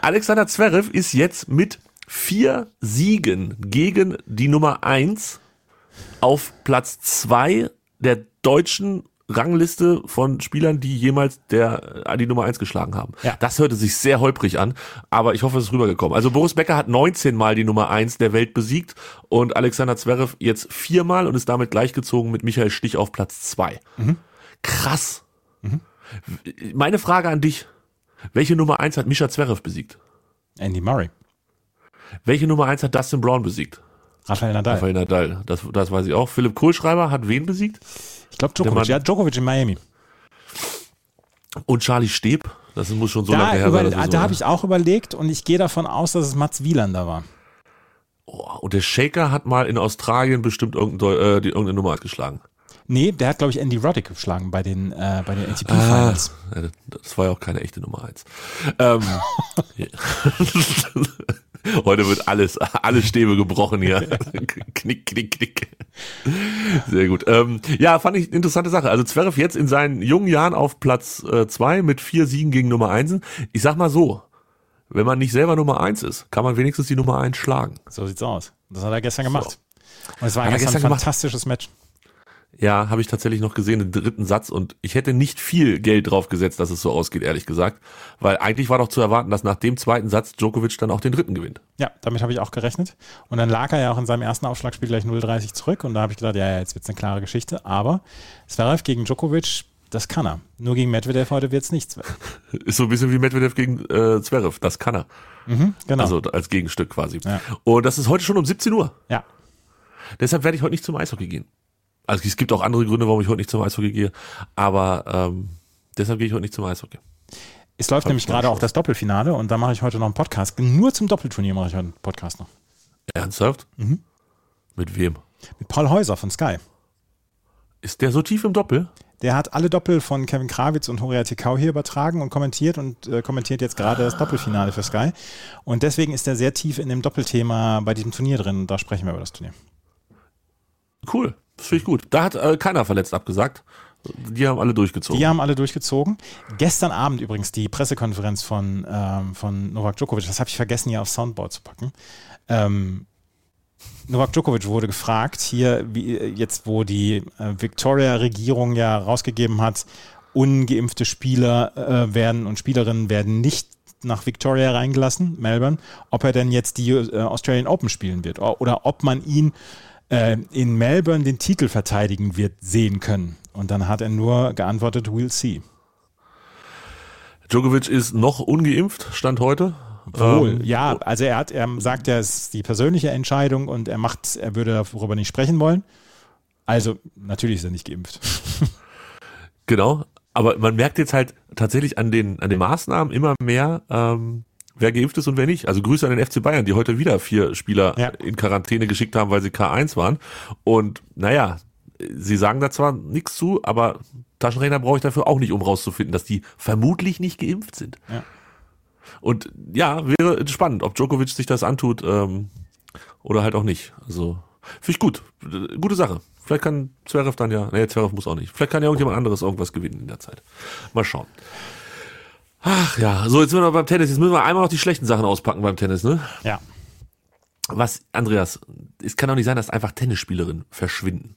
Alexander Zverev ist jetzt mit vier Siegen gegen die Nummer eins auf Platz zwei der deutschen Rangliste von Spielern, die jemals der, äh, die Nummer eins geschlagen haben. Ja. Das hörte sich sehr holprig an, aber ich hoffe, es ist rübergekommen. Also Boris Becker hat 19 Mal die Nummer eins der Welt besiegt und Alexander Zverev jetzt viermal und ist damit gleichgezogen mit Michael Stich auf Platz zwei. Krass. Meine Frage an dich. Welche Nummer eins hat Mischa Zverev besiegt? Andy Murray, Welche Nummer eins hat Dustin Brown besiegt? Rafael Nadal. Rafael Nadal. Das, das weiß ich auch. Philipp Kohlschreiber hat wen besiegt? Ich glaube Djokovic. Ja, Djokovic in Miami. Und Charlie Steb. Das muss schon so Da, lange her sein. so da habe ich auch überlegt und ich gehe davon aus, dass es Mats Wielander war. Oh, und der Shaker hat mal in Australien bestimmt irgendein, Deu- äh, die, irgendeine Nummer geschlagen. Nee, der hat, glaube ich, Andy Roddick geschlagen bei den, äh, bei den Ah, ATP-Finals. ja, das- das war ja auch keine echte Nummer eins. Ähm, Heute wird alles, alle Stäbe gebrochen hier. knick, knick, knick. Sehr gut. Ähm, ja, fand ich interessante Sache. Also Zverev jetzt in seinen jungen Jahren auf Platz äh, zwei mit vier Siegen gegen Nummer eins. Ich sag mal so, wenn man nicht selber Nummer eins ist, kann man wenigstens die Nummer eins schlagen. So sieht's aus. Das hat er gestern gemacht. Und es war er gestern gestern ein gemacht? fantastisches Match. Ja, habe ich tatsächlich noch gesehen, den dritten Satz. Und ich hätte nicht viel Geld drauf gesetzt, dass es so ausgeht, ehrlich gesagt. Weil eigentlich war doch zu erwarten, dass nach dem zweiten Satz Djokovic dann auch den dritten gewinnt. Ja, damit habe ich auch gerechnet. Und dann lag er ja auch in seinem ersten Aufschlagspiel gleich 0,30 zurück. Und da habe ich gedacht, ja, ja jetzt wird es eine klare Geschichte. Aber Zverev gegen Djokovic, das kann er. Nur gegen Medvedev heute wird es nichts. Ist so ein bisschen wie Medvedev gegen äh, Zverev. Das kann er. Mhm, genau. Also als Gegenstück quasi. Ja. Und das ist heute schon um 17 Uhr. ja. Deshalb werde ich heute nicht zum Eishockey gehen. Also es gibt auch andere Gründe, warum ich heute nicht zum Eishockey gehe. Aber ähm, deshalb gehe ich heute nicht zum Eishockey. Es läuft nämlich gerade auch das Doppelfinale und da mache ich heute noch einen Podcast. Nur zum Doppelturnier mache ich heute einen Podcast noch. Ernsthaft? Mhm. Mit wem? Mit Paul Häuser von Sky. Ist der so tief im Doppel? Der hat alle Doppel von Kevin Krawitz und Horia Tekau hier übertragen und kommentiert und äh, kommentiert jetzt gerade das Doppelfinale für Sky. Und deswegen ist er sehr tief in dem Doppelthema bei diesem Turnier drin. Und da sprechen wir über das Turnier. Cool. Das finde ich gut. Da hat äh, keiner verletzt abgesagt. Die haben alle durchgezogen. Die haben alle durchgezogen. Gestern Abend übrigens die Pressekonferenz von, ähm, von Novak Djokovic, das habe ich vergessen hier auf Soundboard zu packen. Ähm, Novak Djokovic wurde gefragt, hier, wie, jetzt wo die äh, Victoria-Regierung ja rausgegeben hat, ungeimpfte Spieler äh, werden und Spielerinnen werden nicht nach Victoria reingelassen, Melbourne, ob er denn jetzt die äh, Australian Open spielen wird oder ob man ihn äh, in Melbourne den Titel verteidigen wird sehen können. Und dann hat er nur geantwortet, we'll see. Djokovic ist noch ungeimpft, stand heute. Wohl, Ähm, ja, also er hat, er sagt ja, es ist die persönliche Entscheidung und er macht, er würde darüber nicht sprechen wollen. Also, natürlich ist er nicht geimpft. Genau. Aber man merkt jetzt halt tatsächlich an den, an den Maßnahmen immer mehr, ähm, wer geimpft ist und wer nicht. Also Grüße an den FC Bayern, die heute wieder vier Spieler Ja. in Quarantäne geschickt haben, weil sie K1 waren. Und naja, sie sagen da zwar nichts zu, aber Taschenrechner brauche ich dafür auch nicht, um rauszufinden, dass die vermutlich nicht geimpft sind. Ja. Und ja, wäre spannend, ob Djokovic sich das antut ähm, oder halt auch nicht. Also finde ich gut. Gute Sache. Vielleicht kann Zverev dann ja, nee, Zverev muss auch nicht. Vielleicht kann ja irgendjemand anderes irgendwas gewinnen in der Zeit. Mal schauen. Ach ja, so jetzt sind wir noch beim Tennis. Jetzt müssen wir einmal noch die schlechten Sachen auspacken beim Tennis, ne? Ja. Was, Andreas, es kann doch nicht sein, dass einfach Tennisspielerinnen verschwinden.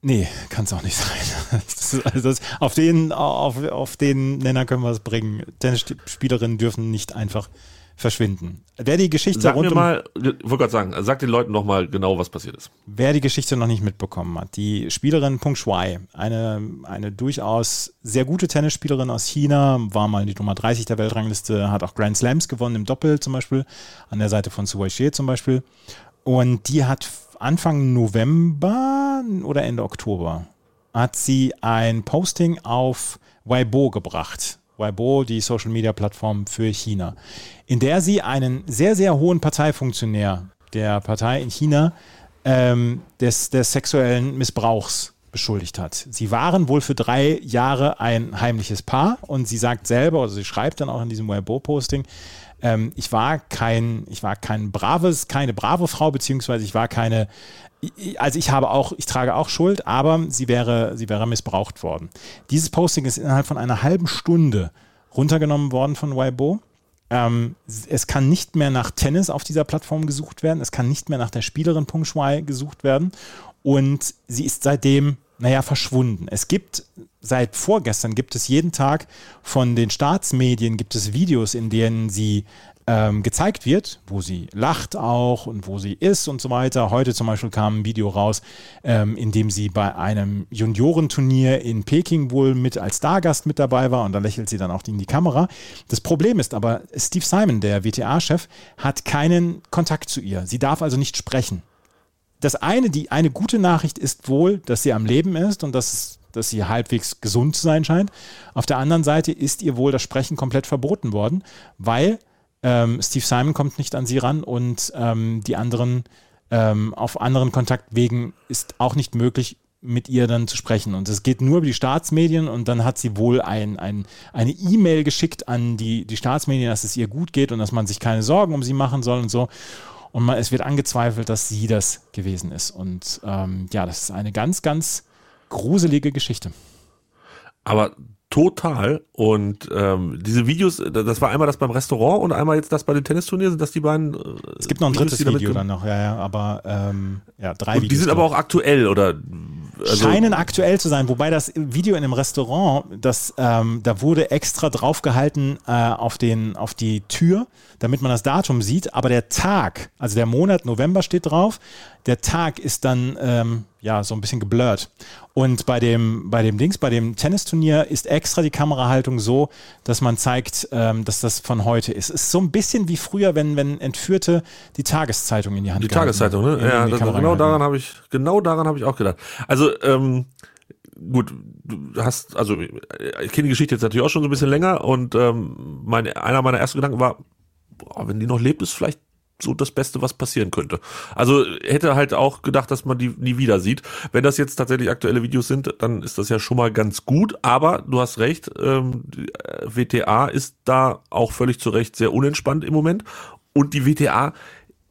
Nee, kann es auch nicht sein. Das ist, also das, auf, den, auf, auf den Nenner können wir es bringen. Tennisspielerinnen dürfen nicht einfach verschwinden. Wer die Geschichte Sag rund mir um mal, ich wollte gerade sagen, sag den Leuten noch mal genau, was passiert ist. Wer die Geschichte noch nicht mitbekommen hat, die Spielerin Peng Shuai, eine, eine durchaus sehr gute Tennisspielerin aus China, war mal die Nummer 30 der Weltrangliste, hat auch Grand Slams gewonnen im Doppel zum Beispiel, an der Seite von Su Weixie zum Beispiel. Und die hat Anfang November oder Ende Oktober hat sie ein Posting auf Weibo gebracht. Weibo, die Social Media Plattform für China, in der sie einen sehr, sehr hohen Parteifunktionär der Partei in China ähm, des, des sexuellen Missbrauchs beschuldigt hat. Sie waren wohl für drei Jahre ein heimliches Paar und sie sagt selber, also sie schreibt dann auch in diesem Weibo-Posting, ähm, ich war kein, ich war kein braves, keine brave Frau, beziehungsweise ich war keine, also ich habe auch, ich trage auch Schuld, aber sie wäre, sie wäre missbraucht worden. Dieses Posting ist innerhalb von einer halben Stunde runtergenommen worden von Weibo. Ähm, es kann nicht mehr nach Tennis auf dieser Plattform gesucht werden. Es kann nicht mehr nach der Spielerin Peng Shuai gesucht werden. Und sie ist seitdem, naja, verschwunden. Es gibt seit vorgestern gibt es jeden Tag von den Staatsmedien gibt es Videos, in denen sie ähm, gezeigt wird, wo sie lacht auch und wo sie ist und so weiter. Heute zum Beispiel kam ein Video raus, ähm, in dem sie bei einem Juniorenturnier in Peking wohl mit als Stargast mit dabei war und da lächelt sie dann auch in die Kamera. Das Problem ist aber, Steve Simon, der WTA-Chef, hat keinen Kontakt zu ihr. Sie darf also nicht sprechen das eine, die eine gute Nachricht ist wohl, dass sie am Leben ist und dass, dass sie halbwegs gesund zu sein scheint. Auf der anderen Seite ist ihr wohl das Sprechen komplett verboten worden, weil ähm, Steve Simon kommt nicht an sie ran und ähm, die anderen ähm, auf anderen Kontaktwegen ist auch nicht möglich, mit ihr dann zu sprechen. Und es geht nur über die Staatsmedien und dann hat sie wohl ein, ein, eine E-Mail geschickt an die, die Staatsmedien, dass es ihr gut geht und dass man sich keine Sorgen um sie machen soll und so. Und man, es wird angezweifelt, dass sie das gewesen ist. Und ähm, ja, das ist eine ganz, ganz gruselige Geschichte. Aber total. Und ähm, diese Videos, das war einmal das beim Restaurant und einmal jetzt das bei den Tennisturnieren, sind das die beiden. Äh, es gibt noch ein Videos, drittes Video dann noch, ja, ja, aber ähm, ja, drei Und Videos. die sind aber auch aktuell, oder? Also, scheinen aktuell zu sein, wobei das Video in einem Restaurant, das, ähm, da wurde extra draufgehalten äh, auf, den, auf die Tür, damit man das Datum sieht, aber der Tag, also der Monat November steht drauf, der Tag ist dann ähm, ja so ein bisschen geblurrt. Und bei dem, bei dem Dings, bei dem Tennisturnier ist extra die Kamerahaltung so, dass man zeigt, ähm, dass das von heute ist. Es ist so ein bisschen wie früher, wenn, wenn Entführte die Tageszeitung in die Hand Die Tageszeitung, ne? Ja, das, genau gehalten daran habe ich, genau daran habe ich auch gedacht. Also, ähm, gut, du hast, also ich kenne die Geschichte jetzt natürlich auch schon so ein bisschen länger und ähm, meine, einer meiner ersten Gedanken war, boah, wenn die noch lebt, ist vielleicht so das Beste, was passieren könnte. Also hätte halt auch gedacht, dass man die nie wieder sieht. Wenn das jetzt tatsächlich aktuelle Videos sind, dann ist das ja schon mal ganz gut. Aber du hast recht, ähm, äh, WTA ist da auch völlig zu Recht sehr unentspannt im Moment. Und die WTA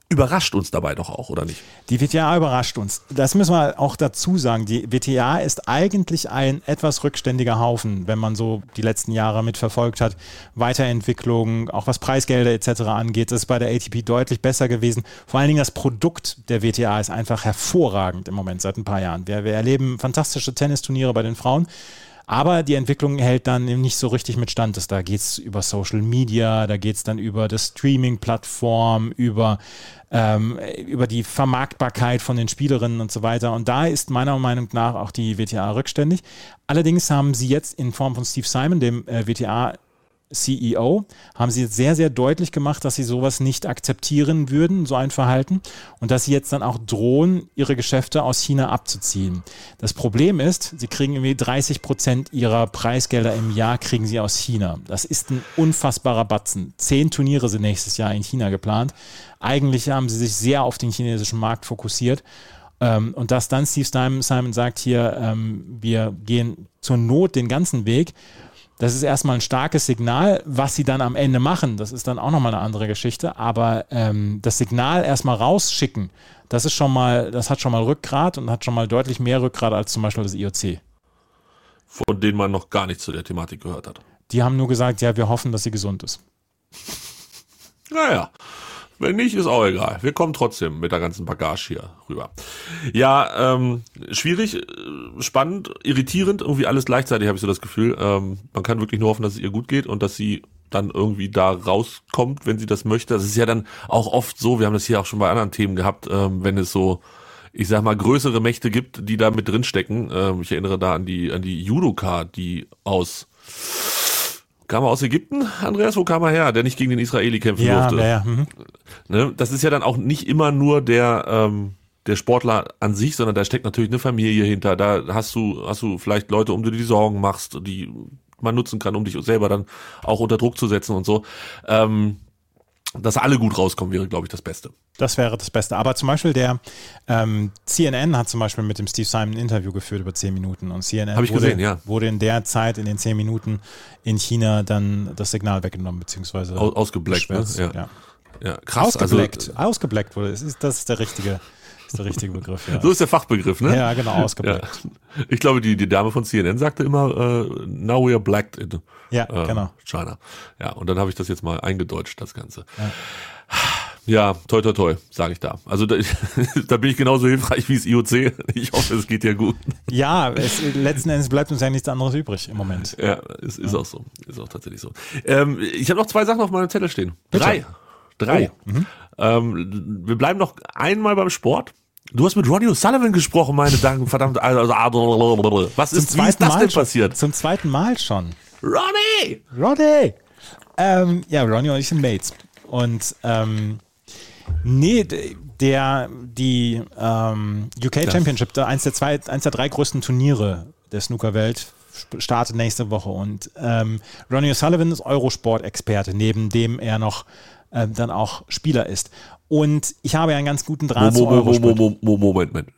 überrascht uns dabei doch auch, oder nicht? Die WTA überrascht uns. Das müssen wir auch dazu sagen. Die WTA ist eigentlich ein etwas rückständiger Haufen, wenn man so die letzten Jahre mitverfolgt hat. Weiterentwicklung, auch was Preisgelder etc. angeht, ist bei der ATP deutlich besser gewesen. Vor allen Dingen das Produkt der WTA ist einfach hervorragend im Moment seit ein paar Jahren. Wir, wir erleben fantastische Tennisturniere bei den Frauen. Aber die Entwicklung hält dann eben nicht so richtig mit Stand. Da geht es über Social Media, da geht es dann über das Streaming-Plattform, über, ähm, über die Vermarktbarkeit von den Spielerinnen und so weiter. Und da ist meiner Meinung nach auch die WTA rückständig. Allerdings haben sie jetzt in Form von Steve Simon, dem äh, WTA CEO, haben sie jetzt sehr, sehr deutlich gemacht, dass sie sowas nicht akzeptieren würden, so ein Verhalten, und dass sie jetzt dann auch drohen, ihre Geschäfte aus China abzuziehen. Das Problem ist, sie kriegen irgendwie 30 Prozent ihrer Preisgelder im Jahr kriegen sie aus China. Das ist ein unfassbarer Batzen. Zehn Turniere sind nächstes Jahr in China geplant. Eigentlich haben sie sich sehr auf den chinesischen Markt fokussiert. Ähm, und dass dann Steve Simon, sagt hier, ähm, wir gehen zur Not den ganzen Weg, das ist erstmal ein starkes Signal. Was sie dann am Ende machen, das ist dann auch nochmal eine andere Geschichte. Aber ähm, das Signal erstmal rausschicken, das ist schon mal, das hat schon mal Rückgrat und hat schon mal deutlich mehr Rückgrat als zum Beispiel das IOC. Von denen man noch gar nicht zu der Thematik gehört hat. Die haben nur gesagt, ja, wir hoffen, dass sie gesund ist. Naja, wenn nicht, ist auch egal. Wir kommen trotzdem mit der ganzen Bagage hier rüber. Ja, ähm, schwierig, äh, spannend, irritierend, irgendwie alles gleichzeitig, habe ich so das Gefühl. Ähm, man kann wirklich nur hoffen, dass es ihr gut geht und dass sie dann irgendwie da rauskommt, wenn sie das möchte. Das ist ja dann auch oft so, wir haben das hier auch schon bei anderen Themen gehabt, ähm, wenn es so, ich sag mal, größere Mächte gibt, die da mit drinstecken. Ähm, ich erinnere da an die, an die Judoka, die aus Kam er aus Ägypten, Andreas? Wo kam er her? Der nicht gegen den Israeli kämpfen Ja, durfte. ja. Mhm. Ne? Das ist ja dann auch nicht immer nur der, ähm, der Sportler an sich, sondern da steckt natürlich eine Familie hinter. Da hast du, hast du vielleicht Leute, um die du die Sorgen machst, die man nutzen kann, um dich selber dann auch unter Druck zu setzen und so. Ähm, dass alle gut rauskommen, wäre, glaube ich, das Beste. Das wäre das Beste. Aber zum Beispiel der ähm, CNN hat zum Beispiel mit dem Steve Simon ein Interview geführt über zehn Minuten und CNN wurde, gesehen, ja. wurde in der Zeit, in den zehn Minuten in China dann das Signal weggenommen, beziehungsweise Aus, ausgebleckt, ne? Ja. ja. ja, krass. Ausgebleckt. Also, Ausgebleckt wurde. Das ist, das ist der richtige, ist der richtige Begriff. Ja, so ist der Fachbegriff, ne? ja genau, Ja. ausgebleckt. Ich glaube, die, die Dame von CNN sagte immer, äh, now we are blacked in Ja, äh, genau. China. Ja, und dann habe ich das jetzt mal eingedeutscht, das Ganze. Ja, toi toi toi, sage ich da. Also da, da bin ich genauso hilfreich wie das IOC. Ich hoffe, es geht dir gut. Ja, es, letzten Endes bleibt uns ja nichts anderes übrig im Moment. Ja, es ist auch so. Ist auch tatsächlich so. Ähm, ich habe noch zwei Sachen auf meinem Zettel stehen. Bitte. Drei. Drei. Oh, mhm. Ähm, wir bleiben noch einmal beim Sport. Du hast mit Ronnie O'Sullivan gesprochen, meine Dank, verdammt. Also, was ist, wie ist das denn schon, passiert? Zum zweiten Mal schon. Ronnie! Ronnie! Ähm, ja, Ronnie und ich sind Mates. Und ähm, nee, der, die ähm, UK Championship, da eins der, zwei, eins der drei größten Turniere der Snookerwelt, startet nächste Woche. Und ähm, Ronnie O'Sullivan ist Eurosport-Experte, neben dem er noch ähm, dann auch Spieler ist. Und ich habe ja einen ganz guten Draht zu Mo, mo, Eurosport. mo, mo, Moment, Moment.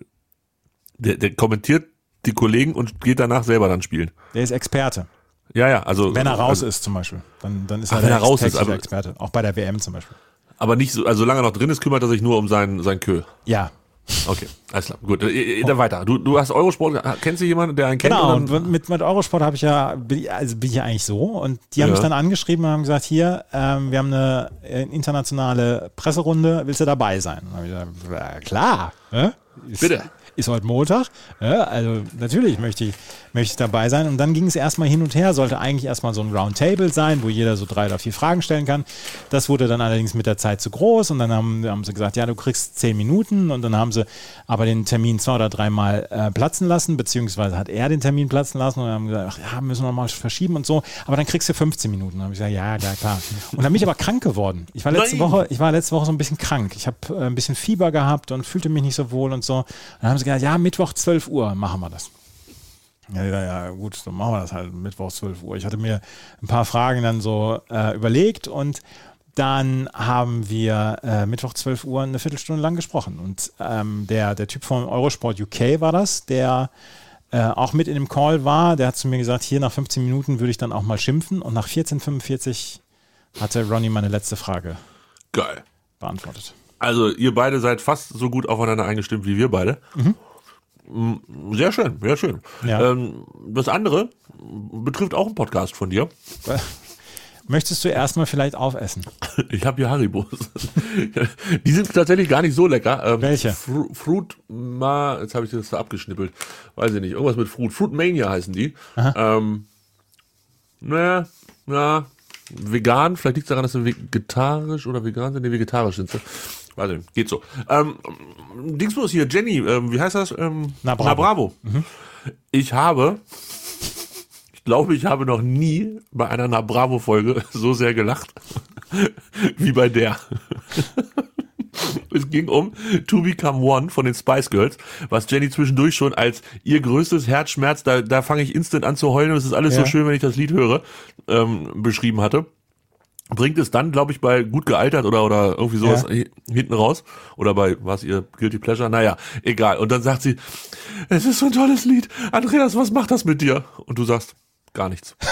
Der, der kommentiert die Kollegen und geht danach selber dann spielen. Der ist Experte. Ja, ja, also. Wenn er raus also, ist zum Beispiel, dann, dann ist Ach, er wenn der er raus ist, aber- Experte. Auch bei der WM zum Beispiel. Aber nicht so, also solange er noch drin ist, kümmert er sich nur um seinen, sein Kö. Ja, Okay, alles klar. Gut, äh, dann weiter. Du, du hast Eurosport, kennst du jemanden, der einen kennt? Genau, und dann- mit, mit Eurosport habe ich ja, bin ich- also bin ich ja eigentlich so. Und die haben Ja. mich dann angeschrieben und haben gesagt, hier, ähm, wir haben eine äh, internationale Presserunde, willst du dabei sein? Und hab ich gesagt, klar. Ne? Ist, Bitte. Ist heute Montag. Ja, also natürlich möchte ich, möchte ich dabei sein. Und dann ging es erstmal hin und her, sollte eigentlich erstmal so ein Roundtable sein, wo jeder so drei oder vier Fragen stellen kann. Das wurde dann allerdings mit der Zeit zu groß und dann haben, haben sie gesagt, ja, du kriegst zehn Minuten und dann haben sie aber den Termin zwei oder dreimal äh, platzen lassen, beziehungsweise hat er den Termin platzen lassen und dann haben gesagt, ach ja, müssen wir mal verschieben und so, aber dann kriegst du 15 Minuten. Dann habe ich gesagt, ja, ja, klar. Und dann bin ich aber krank geworden. Ich war letzte Nein. Woche, ich war letzte Woche so ein bisschen krank. Ich habe äh, ein bisschen Fieber gehabt und fühlte mich nicht so wohl und so. Und dann haben sie gesagt, ja, Mittwoch 12 Uhr machen wir das. Ja, ja, ja, gut, dann machen wir das halt Mittwoch 12 Uhr. Ich hatte mir ein paar Fragen dann so äh, überlegt und dann haben wir äh, Mittwoch 12 Uhr eine Viertelstunde lang gesprochen. Und ähm, der, der Typ von Eurosport UK war das, der äh, auch mit in dem Call war. Der hat zu mir gesagt, hier nach 15 Minuten würde ich dann auch mal schimpfen. Und nach 14.45 hatte Ronny meine letzte Frage Geil. beantwortet. Also ihr beide seid fast so gut aufeinander eingestimmt wie wir beide. Mm, Sehr schön, sehr schön. Ja. Ähm, das andere betrifft auch einen Podcast von dir. Möchtest du erstmal vielleicht aufessen? Ich habe hier Haribos. Die sind tatsächlich gar nicht so lecker. Ähm, Welche? Fru Fruit Ma, jetzt habe ich das da abgeschnippelt. Weiß ich nicht. Irgendwas mit Fruit. Fruit Mania heißen die. Ähm, naja, ja, vegan. Vielleicht liegt es daran, dass sie vegetarisch oder vegan sind. Nee, vegetarisch sind sie. Nicht. Geht so. Ähm, Dingsbus hier, Jenny, ähm, wie heißt das? Ähm, Na, Bravo. Ich habe, ich glaube, ich habe noch nie bei einer Na Bravo-Folge so sehr gelacht wie bei der. Es ging um To Become One von den Spice Girls, was Jenny zwischendurch schon als ihr größtes Herzschmerz, da, da fange ich instant an zu heulen und es ist alles Ja. so schön, wenn ich das Lied höre, ähm, beschrieben hatte. Bringt es dann, glaube ich, bei gut gealtert oder, oder irgendwie sowas Ja. hi- hinten raus. Oder bei, was ihr Guilty Pleasure? Naja, egal. Und dann sagt sie, es ist so ein tolles Lied. Andreas, was macht das mit dir? Und du sagst, gar nichts.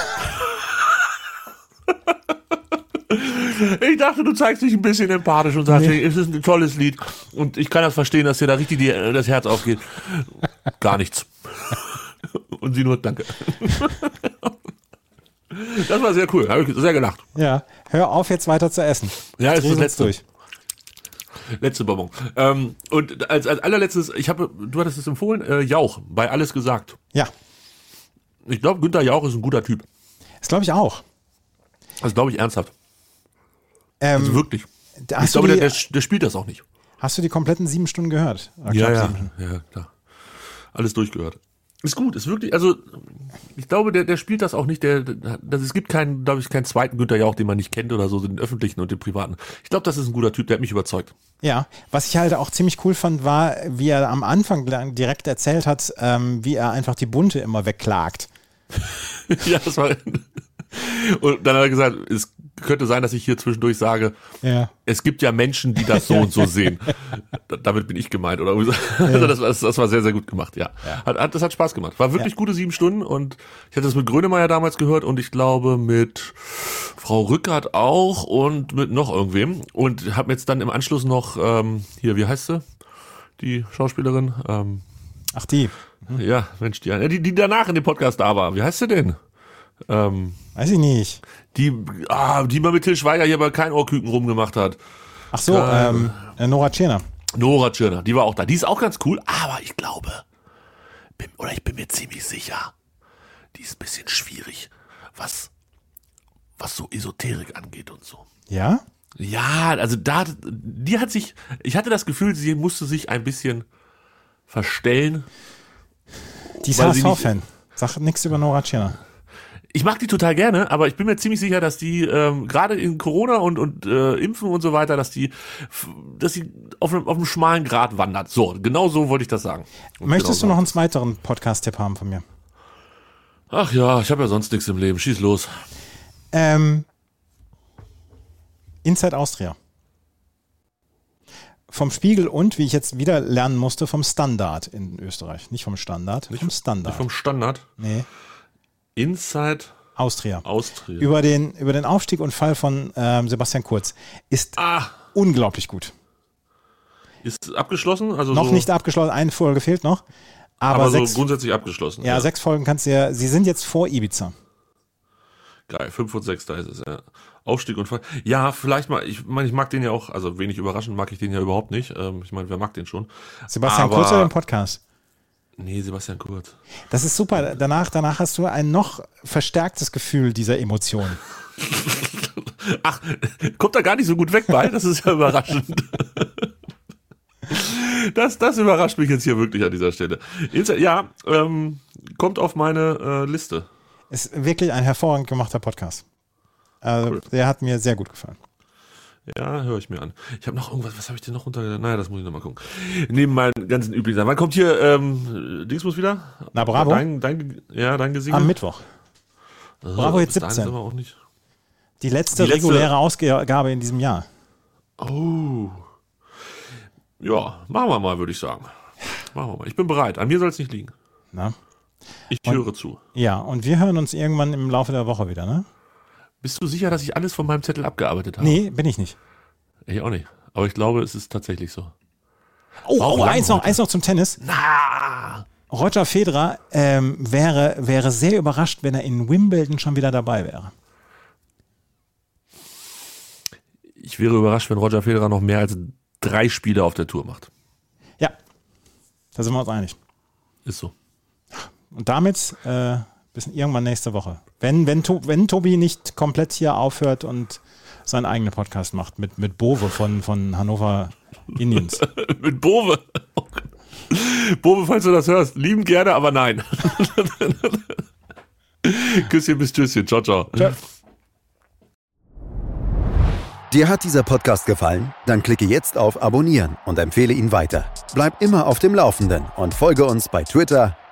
Ich dachte, du zeigst dich ein bisschen empathisch und sagst, hey, es ist ein tolles Lied und ich kann das verstehen, dass dir da richtig die, das Herz aufgeht. Gar nichts. Und sie nur, danke. Das war sehr cool, habe ich sehr gelacht. Ja, hör auf jetzt weiter zu essen. Ja, ist Dreh das letzte. durch. Letzte Bonbon. Ähm, und als, als allerletztes, ich habe, du hattest es empfohlen, äh, Jauch, bei Alles gesagt. Ja, Ich glaube, Günther Jauch ist ein guter Typ. das glaube ich auch. Das glaube ich ernsthaft. Ähm, Also wirklich. Ich glaube, die, der, der spielt das auch nicht. hast du die kompletten sieben Stunden gehört? Oder Ja, ja, ja, klar. Alles durchgehört. Ist gut, ist wirklich, also ich glaube, der, der spielt das auch nicht, der, das, es gibt keinen, glaube ich, keinen zweiten Günther Jauch, den man nicht kennt oder so, den öffentlichen und den privaten. Ich glaube, das ist ein guter Typ, der hat mich überzeugt. Ja, was ich halt auch ziemlich cool fand, war, wie er am Anfang direkt erzählt hat, ähm, wie er einfach die Bunte immer wegklagt. ja, das war. Und dann hat er gesagt, es könnte sein, dass ich hier zwischendurch sage, Ja. es gibt ja Menschen, die das so und so sehen. Da- Damit bin ich gemeint, oder? Also das, war- das war sehr, sehr gut gemacht, ja. Hat, hat, das hat Spaß gemacht. War wirklich gute sieben Stunden und ich hatte das mit Grönemeyer damals gehört und ich glaube mit Frau Rückert auch und mit noch irgendwem und habe jetzt dann im Anschluss noch, ähm, hier, wie heißt sie? Die Schauspielerin? Ähm, Ach, die. ja, Mensch, die, die, die danach in dem Podcast da war. Wie heißt sie denn? Ähm, Weiß ich nicht. die, ah, die mal mit Till Schweiger hier bei kein Ohrküken rumgemacht hat. Ach so, ähm, äh, Nora Tschirner. Nora Tschirner, die war auch da. Die ist auch ganz cool, aber ich glaube, bin, oder ich bin mir ziemlich sicher, die ist ein bisschen schwierig, was, was so Esoterik angeht und so. Ja? Ja, also da, die hat sich, ich hatte das Gefühl, sie musste sich ein bisschen verstellen. Die ist HSV-Fan. Sag nichts über Nora Tschirner. Ich mag die total gerne, aber ich bin mir ziemlich sicher, dass die ähm, gerade in Corona und und äh, Impfen und so weiter, dass die, dass sie auf einem auf einem schmalen Grad wandert. So, genau so wollte ich das sagen. Und Möchtest genau du noch einen weiteren Podcast-Tipp haben von mir? Ach ja, ich habe ja sonst nichts im Leben. Schieß los. Ähm, Inside Austria. Vom Spiegel und, wie ich jetzt wieder lernen musste, vom Standard in Österreich. Nicht vom Standard, vom Standard. Vom Standard. nee, Inside Austria. Austria. Über den, über den Aufstieg und Fall von ähm, Sebastian Kurz. Ist ah, unglaublich gut. Ist abgeschlossen? Also noch so, nicht abgeschlossen, eine Folge fehlt noch. Aber, aber, sechs, so grundsätzlich abgeschlossen. ja, sechs Folgen kannst du ja, sie sind jetzt vor Ibiza. Geil, 5 und 6, da ist es, ja. Aufstieg und Fall. Ja, vielleicht mal, ich meine, ich mag den ja auch, also wenig überraschend mag ich den ja überhaupt nicht. Ähm, ich meine, wer mag den schon? Sebastian Aber- Kurz oder im Podcast? Nee, Sebastian Kurz. Das ist super. Danach, danach hast du ein noch verstärktes Gefühl dieser Emotion. Ach, kommt da gar nicht so gut weg bei, das ist ja überraschend. Das, das überrascht mich jetzt hier wirklich an dieser Stelle. Ja, ähm, kommt auf meine äh, Liste. Ist wirklich ein hervorragend gemachter Podcast. Also, Cool. Der hat mir sehr gut gefallen. Ja, höre ich mir an. Ich habe noch irgendwas, was habe ich denn noch runtergeladen? Naja, das muss ich noch mal gucken. Neben meinen ganzen üblichen Sachen. Wann kommt hier ähm, Dingsbus wieder? Na, Bravo. Dein, dein, ja, dein Gesinge? Am Mittwoch. Äh, Bravo jetzt bis dahin 17. sind wir auch nicht. Die letzte, Die letzte- reguläre Ausgabe in diesem Jahr. Oh. Ja, machen wir mal, würde ich sagen. Machen wir mal. Ich bin bereit. An mir soll es nicht liegen. Na? Ich Und- höre zu. Ja, und wir hören uns irgendwann im Laufe der Woche wieder, ne? Bist du sicher, dass ich alles von meinem Zettel abgearbeitet habe? Nee, bin ich nicht. Ich auch nicht. Aber ich glaube, es ist tatsächlich so. Oh, oh eins noch, eins noch zum Tennis. Na! Roger Federer ähm, wäre, wäre sehr überrascht, wenn er in Wimbledon schon wieder dabei wäre. Ich wäre überrascht, wenn Roger Federer noch mehr als drei Spiele auf der Tour macht. Ja, da sind wir uns einig. Ist so. Und damit äh, bis irgendwann nächste Woche. Wenn, wenn, wenn Tobi nicht komplett hier aufhört und seinen eigenen Podcast macht mit, mit Bove von, von Hannover Indians. Mit Bove. Bove, falls du das hörst, lieben gerne, aber nein. Küsschen bis Tschüsschen. Ciao, ciao. Tschö. Dir hat dieser Podcast gefallen? Dann klicke jetzt auf Abonnieren und empfehle ihn weiter. Bleib immer auf dem Laufenden und folge uns bei Twitter,